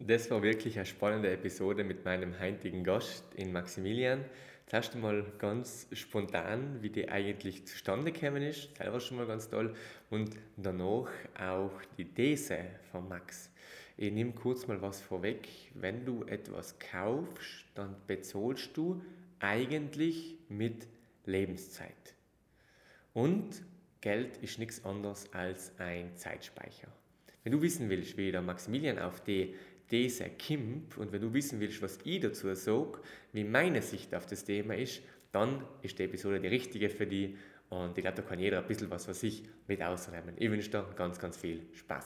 Das war wirklich eine spannende Episode mit meinem heutigen Gast in Maximilian. Zuerst einmal ganz spontan, wie die eigentlich zustande gekommen ist, selber schon mal ganz toll. Und danach auch die These von Max. Ich nehme kurz mal was vorweg. Wenn du etwas kaufst, dann bezahlst du eigentlich mit Lebenszeit. Und Geld ist nichts anderes als ein Zeitspeicher. Wenn du wissen willst, wie der Maximilian auf die These kommt und wenn du wissen willst, was ich dazu sage, wie meine Sicht auf das Thema ist, dann ist die Episode die richtige für dich und ich glaube, da kann jeder ein bisschen was für sich mit ausräumen. Ich wünsche dir ganz, ganz viel Spaß.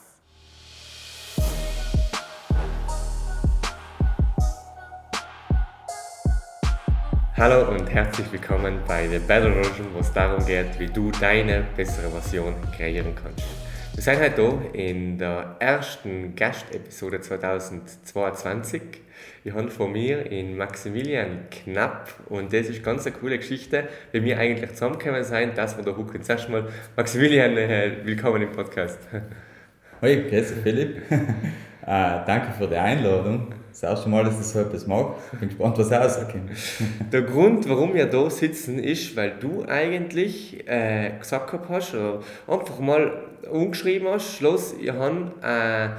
Hallo und herzlich willkommen bei The Better Version, wo es darum geht, wie du deine bessere Version kreieren kannst. Wir sind heute hier in der ersten Gastepisode 2022. Ich habe von mir in Maximilian Knapp und das ist ganz eine coole Geschichte, wie wir eigentlich zusammengekommen sind, dass wir da hucken. Zuerst mal, Maximilian, äh, willkommen im Podcast. Hoi, grüß Philipp. äh, danke für die Einladung das erste Mal, dass ich so etwas mache. Ich bin gespannt, was rauskommt. Der Grund, warum wir da sitzen, ist, weil du eigentlich äh, gesagt hast, oder einfach mal umgeschrieben hast, Schluss, ich habe äh,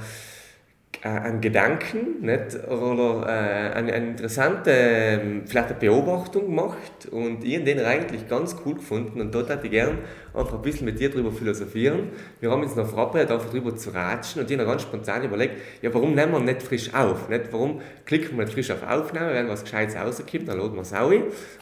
äh, einen Gedanken nicht? oder äh, eine, eine interessante ähm, vielleicht eine Beobachtung gemacht und ich habe den eigentlich ganz cool gefunden und dort hätte ich gerne einfach ein bisschen mit dir darüber philosophieren. Wir haben uns noch verabredet, einfach darüber zu ratschen und ich habe ganz spontan überlegt, ja warum nehmen wir nicht frisch auf? Nicht? Warum klicken wir nicht frisch auf Aufnahme, wenn was Gescheites rauskommt, dann laden wir es auch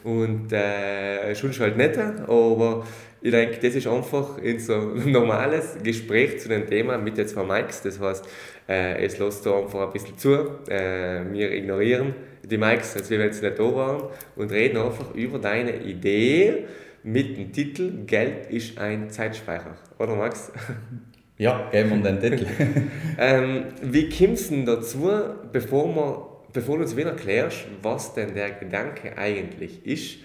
und äh, schon halt nicht, aber ich denke, das ist einfach in so ein normales Gespräch zu dem Thema mit den zwei Mikes. Das heißt, äh, es lässt da einfach ein bisschen zu. Äh, wir ignorieren die Mikes, als wenn sie nicht da waren und reden einfach über deine Idee mit dem Titel Geld ist ein Zeitspeicher. Oder Max? Ja, geben wir den Titel. ähm, wie kommst du dazu, bevor, wir, bevor du uns wieder erklärst, was denn der Gedanke eigentlich ist,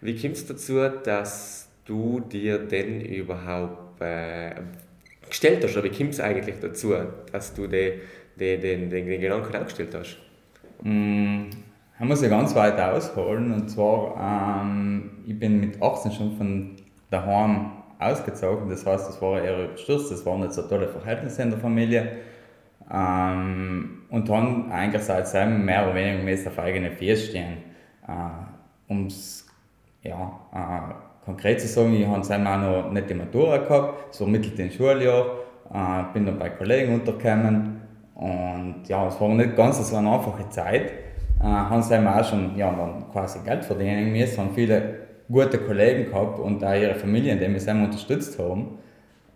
wie kommst du dazu, dass du dir denn überhaupt äh, gestellt hast? Oder wie kommt es eigentlich dazu, dass du den, den, den, den, Gedanken aufgestellt hast? Mm, ich muss ja ganz weit ausholen. Und zwar, ähm, ich bin mit 18 schon von daheim ausgezogen. Das heißt, das war eher überstürzt. Das waren nicht so tolle Verhältnisse in der Familie. Ähm, und dann eigentlich seitdem mehr oder weniger auf eigene Füße stehen. Äh, ums ja, äh, konkret zu sagen, ich habe auch noch nicht die Matura gehabt, so mittel den Schuljahr, äh, bin dann bei Kollegen untergekommen und ja, es war nicht ganz so eine einfache Zeit. Äh, haben sie auch schon ja, dann quasi Geld verdienen müssen, haben viele gute Kollegen gehabt und auch ihre Familien, die mich unterstützt haben.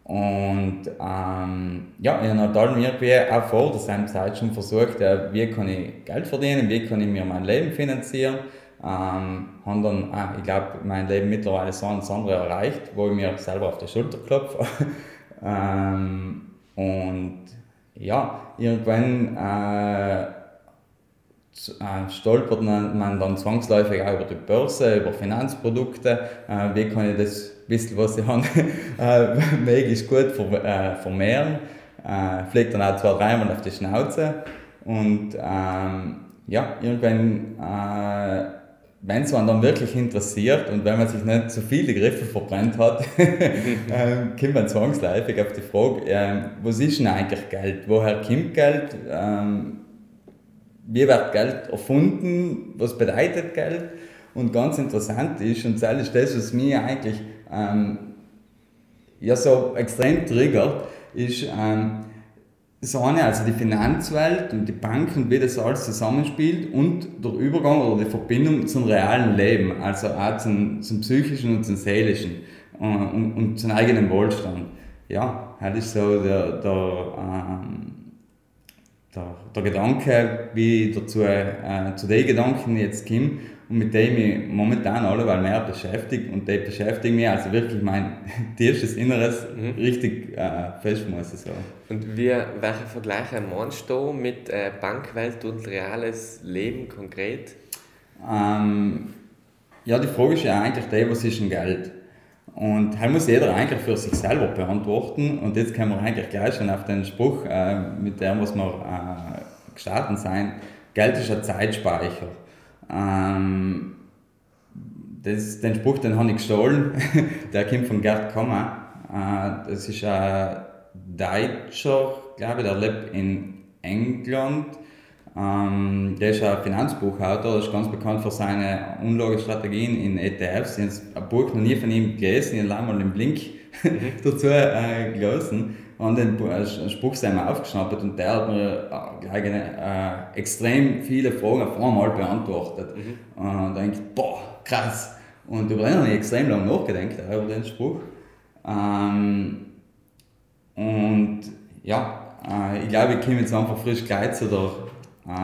Und ähm, ja, ich habe dann irgendwie auch vor der Zeit schon versucht, wie kann ich Geld verdienen, wie kann ich mir mein Leben finanzieren ähm, haben dann, ah, ich glaube, mein Leben mittlerweile so ein andere erreicht, wo ich mir selber auf die Schulter klopfe. ähm, und ja, irgendwann äh, äh, stolpert man dann zwangsläufig auch über die Börse, über Finanzprodukte. Äh, wie kann ich das bisschen, was ich habe, äh, möglichst gut ver äh, vermehren? Äh, fliegt dann auch zwei, dreimal auf die Schnauze. Und ähm, ja, irgendwann äh, wenn es man dann wirklich interessiert und wenn man sich nicht zu viele Griffe verbrennt hat, ähm, kommt man zwangsläufig auf die Frage, ähm, was ist denn eigentlich Geld? Woher kommt Geld? Ähm, wie wird Geld erfunden? Was bedeutet Geld? Und ganz interessant ist, und das ist das, was mich eigentlich ähm, ja, so extrem triggert, ist, ähm, das eine, also die Finanzwelt und die Banken, wie das alles zusammenspielt und der Übergang oder die Verbindung zum realen Leben, also auch zum, zum psychischen und zum seelischen äh, und, und zum eigenen Wohlstand. Ja, das ist so der, der, ähm, der, der Gedanke, wie ich dazu, äh, zu den Gedanken jetzt komme und mit dem ich momentan alle mehr beschäftigt und die beschäftigen mich also wirklich mein tiefstes Inneres mhm. richtig äh, fest, muss ich sagen. Und wie, welche Vergleiche meinst du mit äh, Bankwelt und reales Leben konkret? Ähm, ja, die Frage ist ja eigentlich die, was ist denn Geld? Und halt muss jeder eigentlich für sich selber beantworten. Und jetzt kommen wir eigentlich gleich schon auf den Spruch, äh, mit dem, was wir äh, gestanden sein. Geld ist ein Zeitspeicher. Ähm, das, den Spruch den habe ich gestohlen, der kommt von Gerd Kommer. Äh, das ist ein Deutscher, glaube ich, der lebt in England. Ähm, der ist ein Finanzbuchautor, der ist ganz bekannt für seine Unlagestrategien in ETFs. Ich habe ein Buch noch nie von ihm gelesen, ich habe mal den Blink mhm. dazu äh, gelesen und den Spruch einmal aufgeschnappt und der hat mir äh, äh, extrem viele Fragen auf einmal beantwortet. Mhm. Und da denke ich, boah, krass. Und über den habe ich extrem lange nachgedacht, über den Spruch. Ähm, und ja, äh, ich glaube, ich komme jetzt einfach frisch gleich zu der.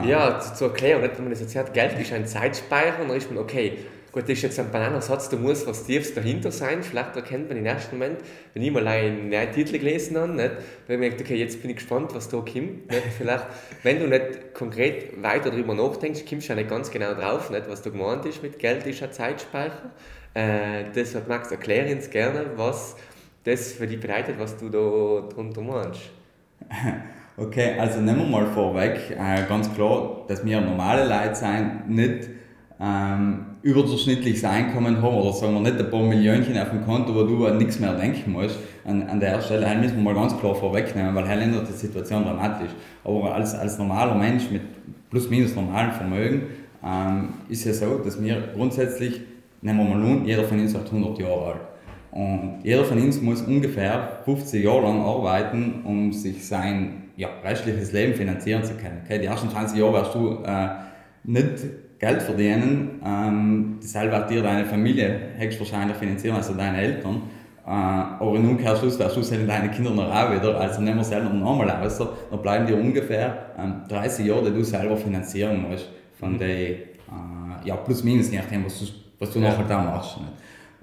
Äh ja, zu, zur Erklärung, wenn man das erzählt, Geld ist ein Zeitspeicher und dann ist man, okay, gut, das ist jetzt ein Bananensatz, da muss was Tiefes dahinter sein. Vielleicht erkennt man im ersten Moment, wenn ich mal einen neuen Titel gelesen habe, nicht, man denkt, okay, jetzt bin ich gespannt, was da kommt. Nicht? Vielleicht, wenn du nicht konkret weiter darüber nachdenkst, kommst du ja nicht ganz genau drauf, nicht, was da gemeint ist mit Geld ist ein Zeitspeicher. Äh, deshalb, Max, erkläre uns gerne, was das für dich bedeutet, was du da drunter meinst. Okay, also nehmen wir mal vorweg, äh, ganz klar, dass wir normale Leute sein, nicht ähm, überdurchschnittliches Einkommen haben oder sagen wir nicht ein paar Millionchen auf dem Konto, wo du an nichts mehr denken musst. An, an der Stelle halt müssen wir mal ganz klar vorwegnehmen, weil halt ändert die Situation dramatisch. Aber als, als normaler Mensch mit plus minus normalem Vermögen ähm, ist ja so, dass wir grundsätzlich, nehmen wir mal nun, jeder von uns wird 100 Jahre alt. Und jeder von uns muss ungefähr 50 Jahre lang arbeiten, um sich sein ja, restliches Leben finanzieren zu können. Okay, die ersten 20 Jahre wirst du äh, nicht Geld verdienen, ähm, dasselbe wird dir deine Familie höchstwahrscheinlich finanzieren, also deine Eltern. Äh, aber im Umkehrschluss wirst du selber deine Kinder noch auch wieder, also nehmen wir selber nochmal aus, dann bleiben dir ungefähr ähm, 30 Jahre, die du selber finanzieren musst, von mhm. den, äh, ja, plus minus, je nachdem, was du, was du ja. nachher da machst.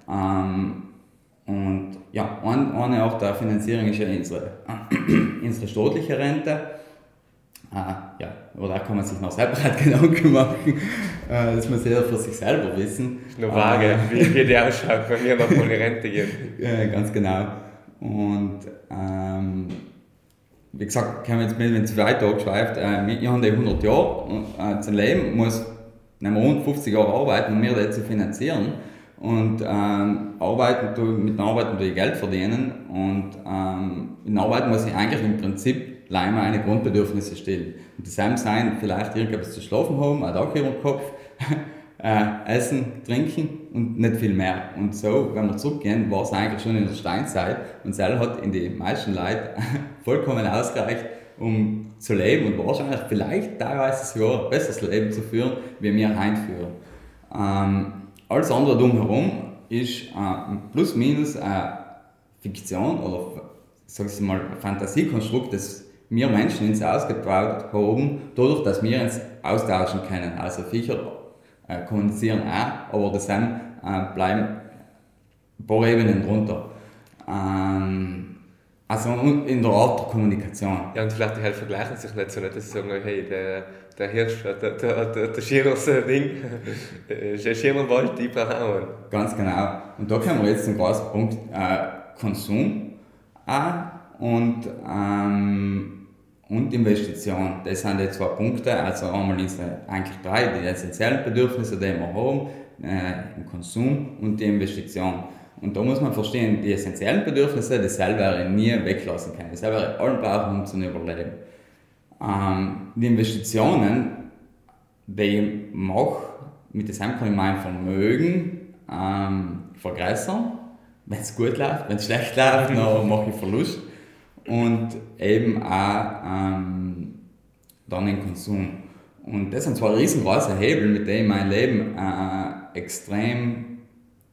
Ähm, und ja, eine Art der Finanzierung ist ja unsere, unsere staatliche Rente Ah, ja, aber da kann man sich noch separat Gedanken machen. Äh, das muss jeder für sich selber wissen. Nur vage, wie, wie die ausschaut, wenn wir noch die Rente gehen. Ja, ganz genau. Und ähm, wie gesagt, kann man jetzt, wenn es weiter abgeschweift, äh, wir haben die 100 Jahre und äh, zu leben muss nehmen wir rund 50 Jahre arbeiten, um mir das zu finanzieren. Und ähm, arbeiten, mit Arbeiten durch Geld verdienen. Und ähm, in Arbeit muss ich eigentlich im Prinzip allein meine Grundbedürfnisse stillen. Und das sein vielleicht irgendwas zu schlafen haben, ein Dach über dem Kopf, äh, essen, trinken und nicht viel mehr. Und so, wenn wir zurückgehen, war es eigentlich schon in der Steinzeit und Sel hat in die meisten Leute vollkommen ausgereicht, um zu leben und wahrscheinlich vielleicht teilweise sogar ein besseres Leben zu führen, wie wir heute führen. Ähm, alles andere drumherum ist äh, plus minus eine Fiktion oder sag ich mal, ein Fantasiekonstrukt, das wir Menschen uns ausgebaut haben, dadurch, dass wir uns austauschen können. Also Viecher äh, kommunizieren auch, aber das sind, äh, bleiben ein paar Ebenen drunter. Ähm, also in der Art der Kommunikation. Ja, und vielleicht die halt vergleichen sich nicht so, nicht, dass sie sagen, hey, der, der Hirsch, der, der, der, der Schirers Ding, der Schirnerwald, die einen. Ganz genau. Und da kommen wir jetzt zum großen Punkt äh, Konsum auch und ähm, und Investition. Das sind die zwei Punkte. Also einmal unsere eigentlich drei, die essentiellen Bedürfnisse, die wir haben, äh, im Konsum und die Investition. Und da muss man verstehen, die essentiellen Bedürfnisse, die selber nie weglassen können. Das selber allen brauchen, um zu überleben. Ähm, die Investitionen, die ich mache, mit dem kann ich mein Vermögen ähm, vergrößern. Wenn es gut läuft, wenn es schlecht läuft, dann mache ich Verlust und eben auch ähm, dann den Konsum. Und das sind zwei riesengroße Hebel, mit denen ich mein Leben äh, extrem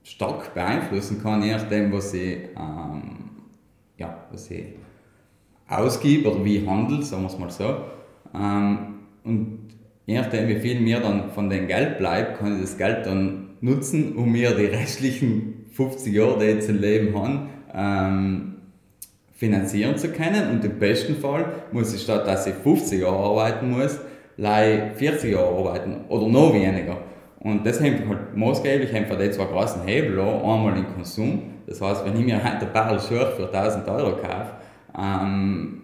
stark beeinflussen kann, je nachdem, was ich, ja, was ich ausgebe oder wie ich handle, sagen wir es mal so. Ähm, und je nachdem, wie viel mir dann von dem Geld bleibt, kann ich das Geld dann nutzen, um mir die restlichen 50 Jahre, die ich zum Leben habe, ähm, finanzieren zu können. Und im besten Fall muss ich statt dass ich 50 Jahre arbeiten muss, 40 Jahre arbeiten oder noch weniger. Und das hängt halt maßgeblich von den zwei großen Hebel an. Einmal den Konsum. Das heißt, wenn ich mir heute ein Barrel Shirt für 1000 Euro kaufe, ähm,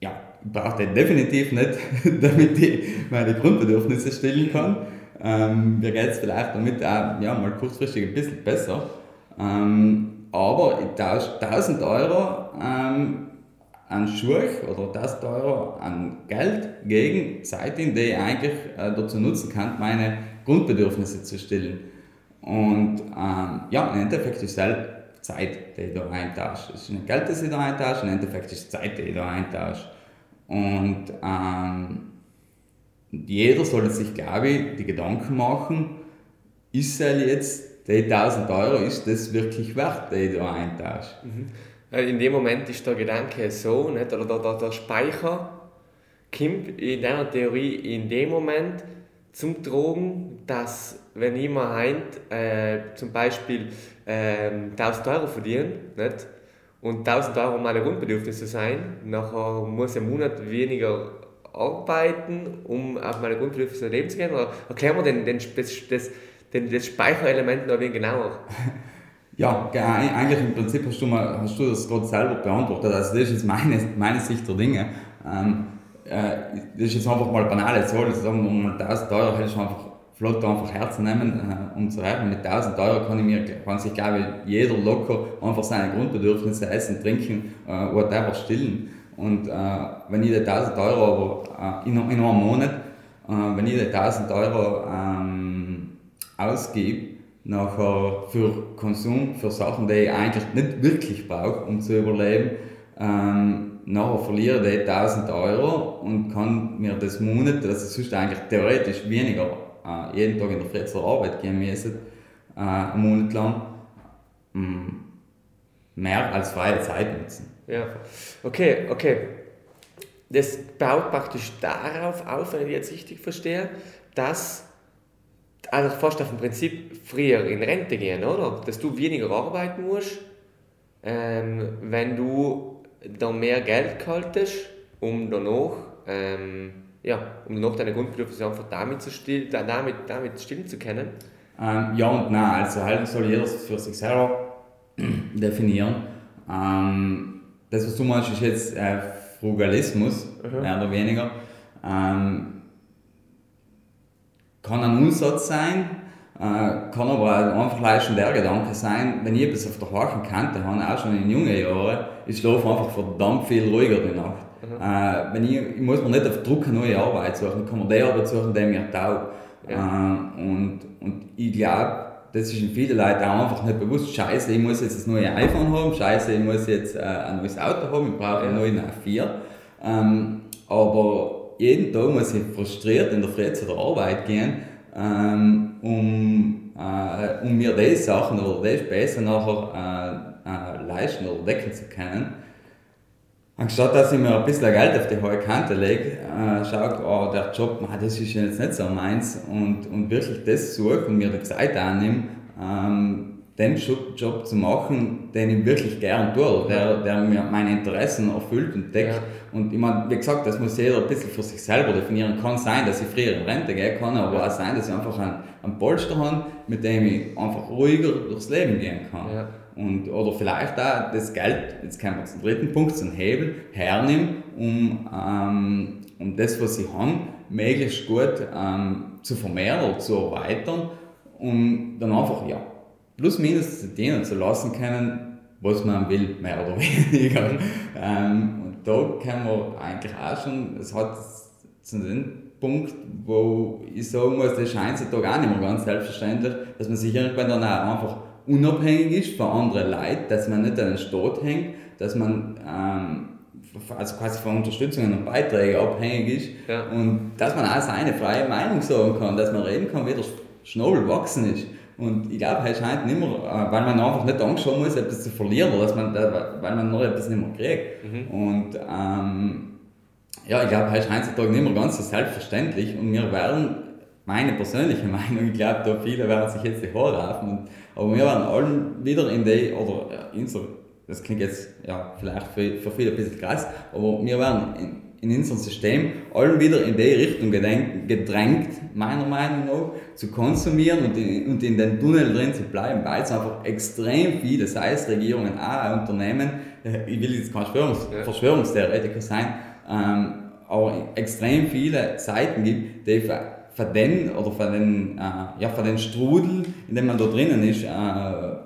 ja, ich brauche den definitiv nicht, damit ich meine Grundbedürfnisse stillen kann. Ähm, mir geht es vielleicht damit auch ja, mal kurzfristig ein bisschen besser. Ähm, aber ich tausche 1000 Euro ähm, an Schuhe oder 1000 Euro an Geld gegen Zeit, in die ich eigentlich äh, dazu nutzen kann, meine Grundbedürfnisse zu stillen. Und ähm, ja, im Endeffekt ist es halt Zeit, die ich da eintausche. Es ist nicht Geld, das ich da eintausche, im Endeffekt ist es Zeit, die ich da eintausche. Und ähm, jeder sollte sich, glaube ich, die Gedanken machen, ist er jetzt die 1000 Euro, ist das wirklich wert, die ich da eintausche? Mhm. In dem Moment ist der Gedanke so, nicht? oder der, der, der Speicher kommt in deiner Theorie in dem Moment zum Drogen, dass wenn jemand heint, äh, zum Beispiel äh, 1000 Euro verdienen nicht? und 1000 Euro meine Grundbedürfnisse sein, nachher muss er im Monat weniger arbeiten, um auf meine Grundbedürfnisse leben zu können? Oder erklären wir den, den, das, das, den, das Speicherelement noch ein wenig genauer? Ja, eigentlich im Prinzip hast du, mal, hast du das gerade selber beantwortet. Also das ist jetzt meine, meine Sicht der Dinge. Ähm, äh, das ist jetzt einfach mal Zahl, also sagen wir mal 1000 Euro hätte ich einfach flott einfach herzunehmen äh, und zu rechnen. Mit 1000 Euro kann, ich mir, kann sich, glaube ich, jeder locker einfach seine Grundbedürfnisse, essen, trinken, äh, whatever, stillen. Und äh, wenn ich die 1000 Euro aber äh, in, in einem Monat, äh, wenn ich die 1000 Euro ähm, ausgebe, nachher für Konsum, für Sachen, die ich eigentlich nicht wirklich brauche, um zu überleben, ähm, nachher verliere ich die 1000 Euro und kann mir das Monat, das ist sonst eigentlich theoretisch weniger, äh, jeden Tag in der Früh zur Arbeit gehen müssen, äh, einen Monat lang, mh, mm, mehr als freie Zeit nutzen. Ja, okay, okay. Das baut praktisch darauf auf, wenn ich jetzt richtig verstehe, dass also fast auf dem Prinzip früher in Rente gehen, oder? Dass du weniger arbeiten musst, ähm, wenn du da mehr Geld haltest, um danach, ähm, ja, um danach deine Grundbedürfnisse einfach damit zu stillen, damit, damit stillen zu können. Ähm, ja und nein, also halt soll jeder für sich selber definieren. Ähm, das, was du meinst, ist jetzt äh, Frugalismus, mhm. mehr oder weniger. Ähm, kann ein Umsatz sein, äh, kann aber einfach leicht der Gedanke sein, wenn ich etwas auf der harten Kante habe, auch schon in jungen Jahren, ich schlafe einfach verdammt viel ruhiger die Nacht. Mhm. Äh, wenn ich, ich muss mir nicht auf Druck eine neue Arbeit suchen, ich kann mir die Arbeit suchen, die mir taugt. Ja. Äh, und, und ich glaube, das ist in vielen Leuten auch einfach nicht bewusst. Scheiße, ich muss jetzt ein neues iPhone haben, scheiße, ich muss jetzt äh, ein neues Auto haben, ich brauche einen neuen A4. Ähm, aber jeden Tag muss ich frustriert in der Früh zu der Arbeit gehen, ähm, um, äh, um mir diese Sachen oder diese Späße nachher äh, äh, leisten oder decken zu können. Anstatt dass ich mir ein bisschen Geld auf die hohe Kante lege, äh, schaue, oh, der Job, man, das ist jetzt nicht so meins und, und wirklich das suche und mir die Zeit annehme, ähm, den Job zu machen, den ich wirklich gern tue, der, der mir meine Interessen erfüllt und deckt. Ja. Und ich meine, wie gesagt, das muss jeder ein bisschen für sich selber definieren. Kann sein, dass ich früher in Rente gehen kann, aber auch sein, dass ich einfach einen, einen Polster habe, mit dem ich einfach ruhiger durchs Leben gehen kann. Ja. Und, oder vielleicht auch das Geld, jetzt kommen wir zum dritten Punkt, zum Hebel, hernehmen, um, ähm, um das, was ich habe, möglichst gut ähm, zu vermehren oder zu erweitern, um dann einfach, ja, plus minus zu dienen zu lassen können, was man will, mehr oder weniger. ähm, und da können wir eigentlich auch schon, es hat zu dem Punkt, wo ich sagen muss, das scheint heutzutage auch nicht mehr ganz selbstverständlich, dass man sich irgendwann dann auch einfach unabhängig ist von anderen Leuten, dass man nicht an den Staat hängt, dass man ähm, also quasi von Unterstützungen und Beiträgen abhängig ist ja. und dass man auch seine freie Meinung sagen kann, dass man reden kann, wie der Schnabel wachsen ist. Und ich glaube, heute scheint nicht mehr, äh, weil man einfach nicht Angst haben muss, etwas zu verlieren oder dass man, weil man noch etwas nicht mehr kriegt. Mhm. Und ähm, ja, ich glaube, heute heutzutage nicht mehr ganz so selbstverständlich und wir werden, meine persönliche Meinung, ich glaube, da viele werden sich jetzt die Haare raufen aber wir waren allen wieder in die, oder in so, das klingt jetzt ja, vielleicht für, für viele ein bisschen krass, aber wir waren in, in unserem System allen wieder in die Richtung gedrängt, meiner Meinung nach, zu konsumieren und in, und in den Tunnel drin zu bleiben, weil es einfach extrem viele, sei es Regierungen, auch Unternehmen, äh, ich will jetzt kein Verschwörungs ja. Verschwörungstheoretiker sein, ähm, aber extrem viele Seiten gibt, die für, für den oder für den, äh, ja, für den Strudel, in dem man da drinnen ist, äh,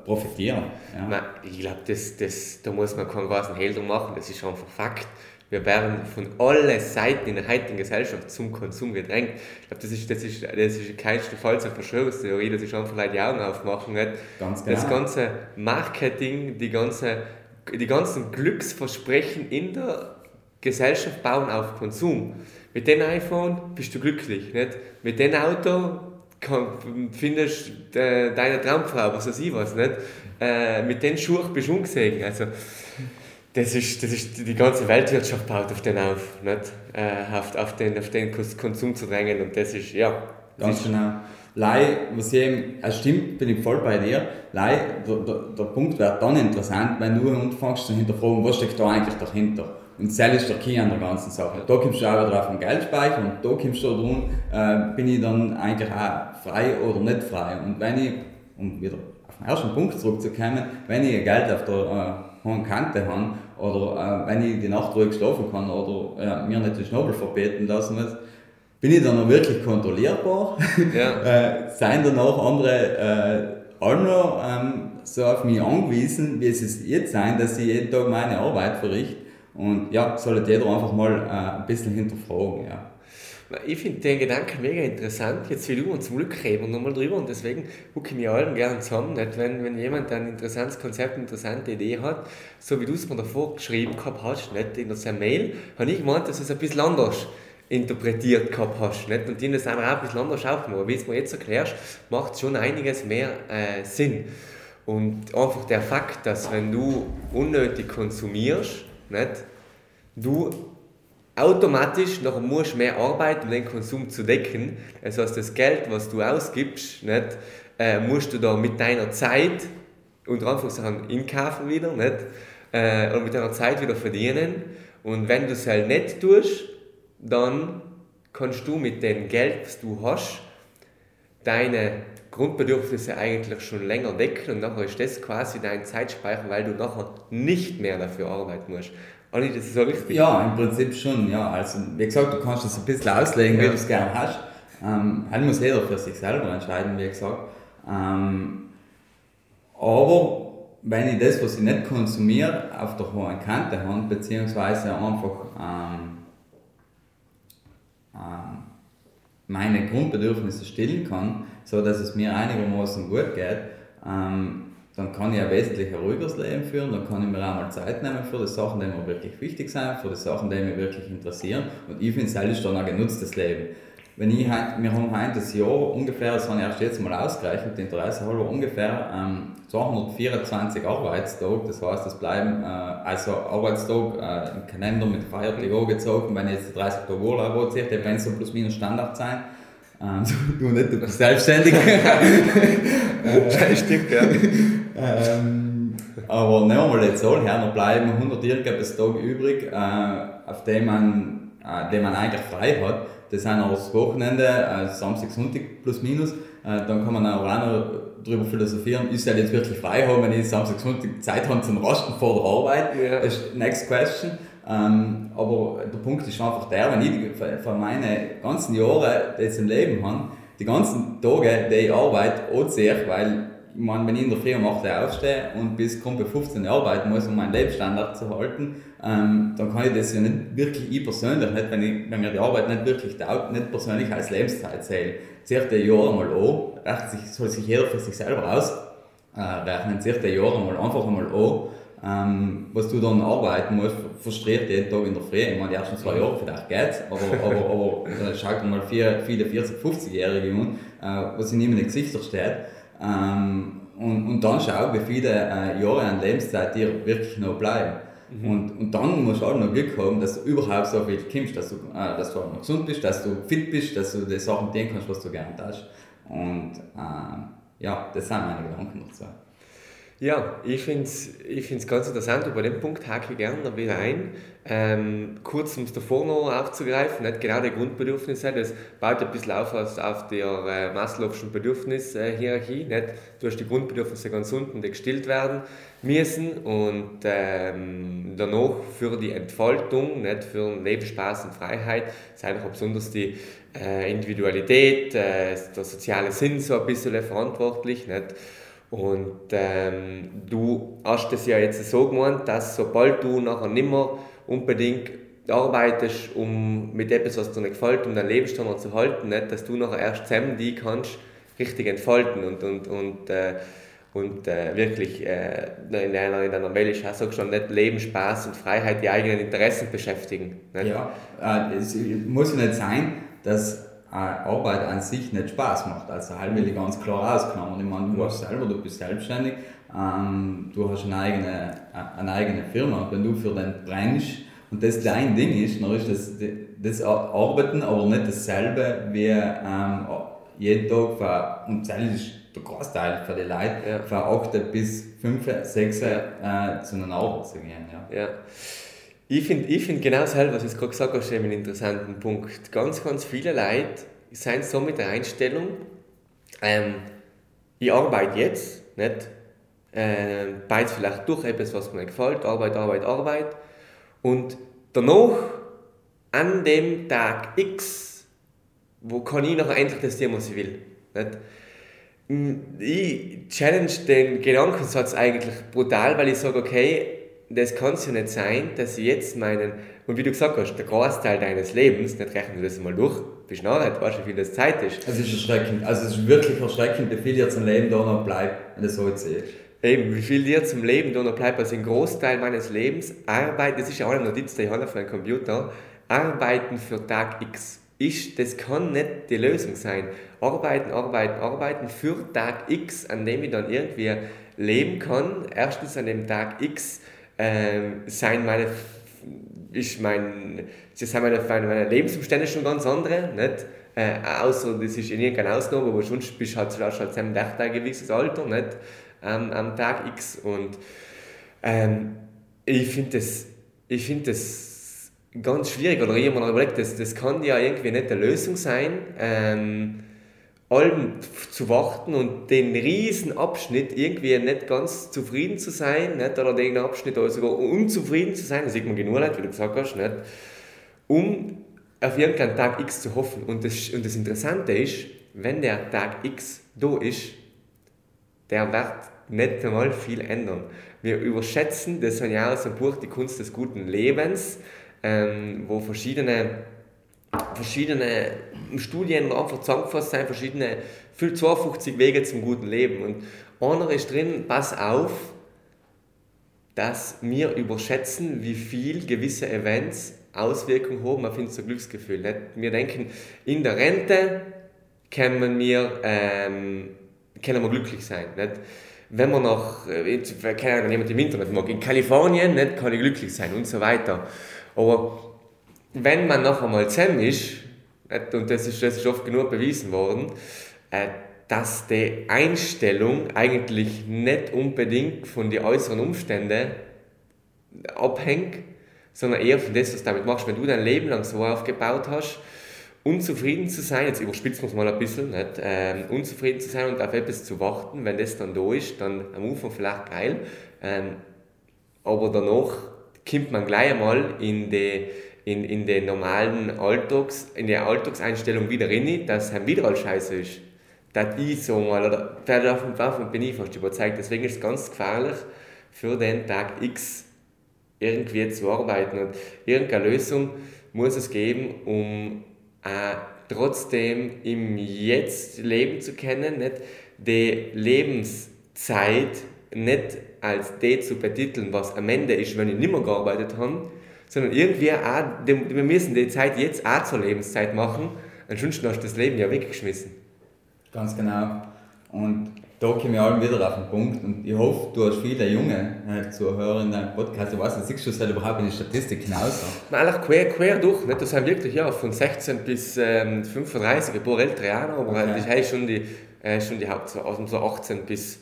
profitieren. Ja. Nein, ich glaube, das, das, da muss man keinen großen Hehl drum machen, das ist einfach Fakt. Wir werden von allen Seiten in der heutigen Gesellschaft zum Konsum gedrängt. Ich glaube, das ist, das ist, das ist keinste falsche Verschwörungstheorie, dass ich einfach die Augen aufmachen. Nicht? Ganz genau. Das ganze Marketing, die, ganze, die ganzen Glücksversprechen in der Gesellschaft bauen auf Konsum. Mit dem iPhone bist du glücklich. Nicht? Mit dem Auto kann, findest du äh, deine Traumfrau, was weiß ich was. Nicht? Äh, mit den Schuhen bist du ungesehen. Also, das ist, das ist, die ganze Weltwirtschaft baut auf den auf, nicht? Äh, auf, auf, den, auf den Konsum zu drängen und das ist, ja. Ganz ist, genau. Lei, was ich eben, es stimmt, bin ich voll bei dir. Lei, der, der, der Punkt wird dann interessant, wenn du anfängst zu hinterfragen, was steckt da eigentlich dahinter. Und das ist der Key an der ganzen Sache. Da kommst du auch wieder auf den Geldspeicher und da kommst du drum, äh, bin ich dann eigentlich auch frei oder nicht frei. Und wenn ich, um wieder auf den ersten Punkt zurückzukommen, wenn ich Geld auf der äh, hohen Kante habe oder äh, wenn ich die Nacht ruhig schlafen kann oder äh, mir nicht den Schnabel verbeten lassen muss, bin ich dann auch wirklich kontrollierbar? Ja. äh, seien dann auch andere äh, auch noch ähm, so auf mich angewiesen, wie es jetzt sein, dass ich jeden Tag meine Arbeit verrichte? Und ja, sollte jeder einfach mal äh, ein bisschen hinterfragen. Ja. Ich finde den Gedanken mega interessant. Jetzt will du und zum Glück reden wir nochmal drüber und deswegen gucke ich mir allen gerne zusammen. Nicht? Wenn, wenn jemand ein interessantes Konzept, eine interessante Idee hat, so wie du es mir davor geschrieben gehabt hast, nicht? in der Mail, habe ich gemeint, dass es ein bisschen anders interpretiert gehabt hast. Nicht? Und die das auch ein bisschen anders aufgenommen. Aber wie es mir jetzt erklärst, macht schon einiges mehr äh, Sinn. Und einfach der Fakt, dass wenn du unnötig konsumierst, nicht, du automatisch noch musst mehr arbeiten, um den Konsum zu decken. Das heißt, das Geld, was du ausgibst, nicht, äh, musst du da mit deiner Zeit, unter Anführungszeichen, inkaufen wieder, nicht, äh, oder mit deiner Zeit wieder verdienen. Und wenn du es halt nicht tust, dann kannst du mit dem Geld, das du hast, deine Grundbedürfnisse eigentlich schon länger decken und nachher ist das quasi dein Zeitspeicher, weil du nachher nicht mehr dafür arbeiten musst. Olli, das ist so richtig. Ja, im Prinzip schon, ja. Also, wie gesagt, du kannst das ein bisschen auslegen, ja. wie du es gerne hast. Ähm, halt muss jeder für sich selber entscheiden, wie gesagt. Ähm, aber wenn ich das, was ich nicht konsumiere, auf der hohen Kante habe, beziehungsweise einfach ähm, ähm, meine Grundbedürfnisse stillen kann, so dass es mir einigermaßen gut geht, ähm, dann kann ich ein wesentlich ruhigeres Leben führen, dann kann ich mir auch mal Zeit nehmen für die Sachen, die mir wirklich wichtig sind, für die Sachen, die mich wirklich interessieren. Und ich finde, es ist dann ein genutztes Leben. Wenn ich heim, wir haben heute das Jahr ungefähr, das habe ich erst jetzt mal ausgerechnet, Interesse halber ungefähr ähm, 224 Arbeitstage, das heißt, es bleiben äh, also Arbeitstage äh, im Kalender mit Feiertag angezogen, wenn ich jetzt 30 Tage Urlaub anziehe, die werden so plus minus Standard sein. Ähm, du nicht, du bist selbstständig. Stimmt, ja. ähm, aber nehmen wir mal jetzt all her, noch bleiben 100 irgendetwas Tage übrig, äh, auf dem man, äh, den man eigentlich frei hat. Das sind das Wochenende, äh, Samstag, Sonntag plus minus. Äh, dann kann man auch noch darüber philosophieren, ist er jetzt wirklich frei haben, wenn ich Samstag, Sonntag Zeit habe zum Rasten vor der Arbeit? Ja. Das ist next question. Ähm, aber der Punkt ist einfach der, wenn ich von meinen ganzen Jahren, die ich im Leben habe, die ganzen Tage, die ich arbeite, anziehe, weil meine, wenn ich in der Früh um 8 Uhr aufstehe und bis Kumpel 15 Uhr arbeiten muss, um meinen Lebensstandard zu halten, ähm, dann kann ich das ja nicht wirklich, ich persönlich, nicht, wenn, ich, wenn mir die Arbeit nicht wirklich taugt, nicht persönlich als Lebenszeit zählen. Ziehe die Jahre mal an, rechnet sich, soll sich jeder für sich selber aus, äh, sich die Jahre mal einfach einmal an, ähm, was du dann arbeiten musst, frustriert jeden Tag in der Früh. Ich meine, die ersten zwei Jahre vielleicht geht's, aber, aber, aber dann schaut mal vier, viele 40-, 50-Jährige an, äh, was in ihnen in Gesichter steht. Ähm, und, und dann schau, wie viele äh, Jahre an Lebenszeit dir wirklich noch bleiben. Mhm. Und, und dann musst du auch noch Glück haben, dass du überhaupt so viel kommst, dass du, äh, dass du auch noch gesund bist, dass du fit bist, dass du die Sachen tun kannst, was du gerne tust. Und äh, ja, das sind meine Gedanken dazu. Ja, ich finde es ich find's ganz interessant, über den Punkt hake ich gerne noch wieder ein. Ähm, kurz, um es davor noch aufzugreifen, nicht genau die Grundbedürfnisse, das baut ein bisschen auf, auf der äh, Maslow'schen Bedürfnishierarchie. Nicht? Du hast die Grundbedürfnisse ganz unten, die gestillt werden müssen und ähm, danach für die Entfaltung, nicht für Lebensspaß und Freiheit, ist einfach besonders die äh, Individualität, äh, der soziale Sinn so ein bisschen verantwortlich. Nicht? Und ähm, du hast es ja jetzt so gemeint, dass sobald du nachher nicht mehr unbedingt arbeitest, um mit etwas, was dir nicht gefällt, um deinen Lebensstandard zu halten, nicht, dass du nachher erst zusammen die kannst richtig entfalten und, und, und, äh, und äh, wirklich äh, in einer, in einer Welt auch so schon nicht Leben, Spaß und Freiheit, die eigenen Interessen beschäftigen. Nicht? Ja, äh, es muss nicht sein, dass Arbeit an sich nicht Spaß macht. Also halt will ich ganz klar ausgenommen. Ich meine, du hast selber, du bist selbstständig, ähm, du hast eine eigene, eine eigene Firma. Wenn du für den brennst und das dein Ding ist, dann ist das, das Arbeiten aber nicht dasselbe wie ähm, jeden Tag für, und das ist der Großteil für die Leute, ja. von 8 bis 5, 6 ja. äh, zu einer Arbeit zu gehen. Ja. ja. Ich finde ich find genau dasselbe, was du gerade gesagt hast, einen interessanten Punkt. Ganz, ganz viele Leute sind so mit der Einstellung, ähm, ich arbeite jetzt, nicht? Äh, beides vielleicht durch etwas, was mir gefällt, Arbeit, Arbeit, Arbeit. Und danach, an dem Tag X, wo kann ich noch endlich das tun, was ich will. Nicht? Ich challenge den Gedankensatz eigentlich brutal, weil ich sage, okay, das kann es ja nicht sein, dass ich jetzt meinen, und wie du gesagt hast, der Großteil deines Lebens, nicht rechnen wir das mal durch, bist nachher nicht, weißt du, wie viel das Zeit ist. Es ist erschreckend, also es ist wirklich erschreckend, wie viel dir zum Leben da noch bleibt, wenn du so jetzt siehst. Eben, wie viel dir zum Leben da noch bleibt, also ein Großteil meines Lebens, arbeiten, das ist ja auch eine Notiz, die ich habe auf meinem Computer, arbeiten für Tag X. Ist, das kann nicht die Lösung sein. Arbeiten, arbeiten, arbeiten für Tag X, an dem ich dann irgendwie leben kann. Erstens an dem Tag X ähm, sein meine, ist mein, sind meine, meine Lebensumstände schon ganz andere, nicht? Äh, außer das ist in irgendeiner Ausnahme, aber sonst bist du halt, halt, halt ein gewisses Alter, nicht? Ähm, am Tag X und ähm, ich finde das, find das ganz schwierig, oder mir überlegt, das, das kann ja irgendwie nicht eine Lösung sein, ähm, allem zu warten und den riesen Abschnitt irgendwie nicht ganz zufrieden zu sein, nicht? oder den Abschnitt oder sogar unzufrieden zu sein, das sieht man genug Leute, wie du gesagt hast, nicht? um auf irgendeinen Tag X zu hoffen. Und das, und das Interessante ist, wenn der Tag X da ist, der wird nicht einmal viel ändern. Wir überschätzen, das ist ja aus dem Buch Die Kunst des guten Lebens, ähm, wo verschiedene verschiedene Studien einfach zusammengefasst sind, verschiedene, für 52 Wege zum guten Leben. Und einer ist drin, pass auf, dass wir überschätzen, wie viel gewisse Events Auswirkungen haben auf unser Glücksgefühl. Nicht? Wir denken, in der Rente können wir, ähm, können wir glücklich sein. Nicht? Wenn man nach, äh, keine Ahnung, jemand im Internet mag, in Kalifornien nicht, kann ich glücklich sein und so weiter. Aber wenn man noch einmal zusammen ist, und das ist, das ist oft genug bewiesen worden, äh, dass die Einstellung eigentlich nicht unbedingt von den äußeren Umständen abhängt, sondern eher von dem, was du damit machst. Wenn du dein Leben lang so aufgebaut hast, unzufrieden zu sein, jetzt überspitzen wir es mal ein bisschen, nicht? Ähm, unzufrieden zu sein und auf etwas zu warten, wenn das dann da ist, dann am Anfang vielleicht geil, ähm, aber danach kommt man gleich einmal in die in, in den normalen Alltags, in der Alltagseinstellung wieder rein, dass es wieder alles scheiße ist. Das ich so mal, oder davon, davon bin ich fast überzeugt. Deswegen ist es ganz gefährlich, für den Tag X irgendwie zu arbeiten. Und irgendeine Lösung muss es geben, um äh, trotzdem im Jetzt leben zu können, nicht die Lebenszeit nicht als die zu betiteln, was am Ende ist, wenn ich nicht mehr gearbeitet habe, sondern irgendwie auch, wir müssen die Zeit jetzt auch zur Lebenszeit machen, ansonsten hast du das Leben ja weggeschmissen. Ganz genau. Und da kommen wir alle wieder auf den Punkt und ich hoffe, du hast viele junge äh, Zuhörer in deinem Podcast. Ich weiß nicht, siehst du das halt überhaupt in die Statistik hinaus? Eigentlich quer, quer durch. Nicht? Das sind wirklich ja, von 16 bis ähm, 35, ein paar ältere auch aber okay. das ist schon die, äh, schon die Haupt, also so 18 bis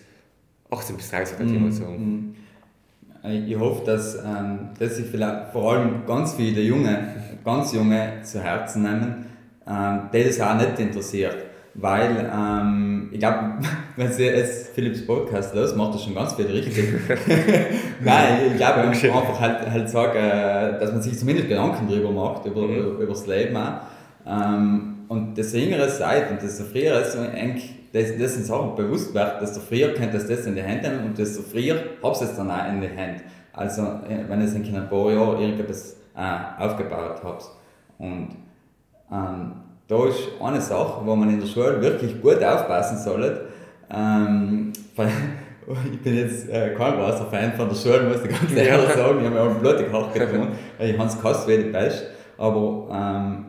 18 bis 30, würde ich mal sagen. Ich hoffe, dass, ähm, dass sich vielleicht vor allem ganz viele Junge, ganz Junge zu Herzen nehmen, ähm, die das auch nicht interessiert. Weil ähm, ich glaube, wenn sie jetzt Philips Podcast los macht das schon ganz viel richtig. Nein, ich glaube okay. einfach halt, halt sagen, äh, dass man sich zumindest Gedanken darüber macht, über, mhm. über, über das Leben auch. Ähm, und das jüngere Zeit und desto früher ist eigentlich das, das sind Sachen bewusst wird, desto früher könnt ihr das in die Hand nehmen und desto früher habt ihr es dann auch in die Hand. Also, äh, wenn ihr es in ein paar Jahren irgendetwas äh, aufgebaut habt. Und ähm, da ist eine Sache, wo man in der Schule wirklich gut aufpassen sollte. Ähm, ich bin jetzt äh, kein großer Fan von der Schule, muss ich ganz ehrlich ja. sagen. Ich habe mir auch blutig hart getan. Ich habe es gehasst wie die Pest. Aber ähm,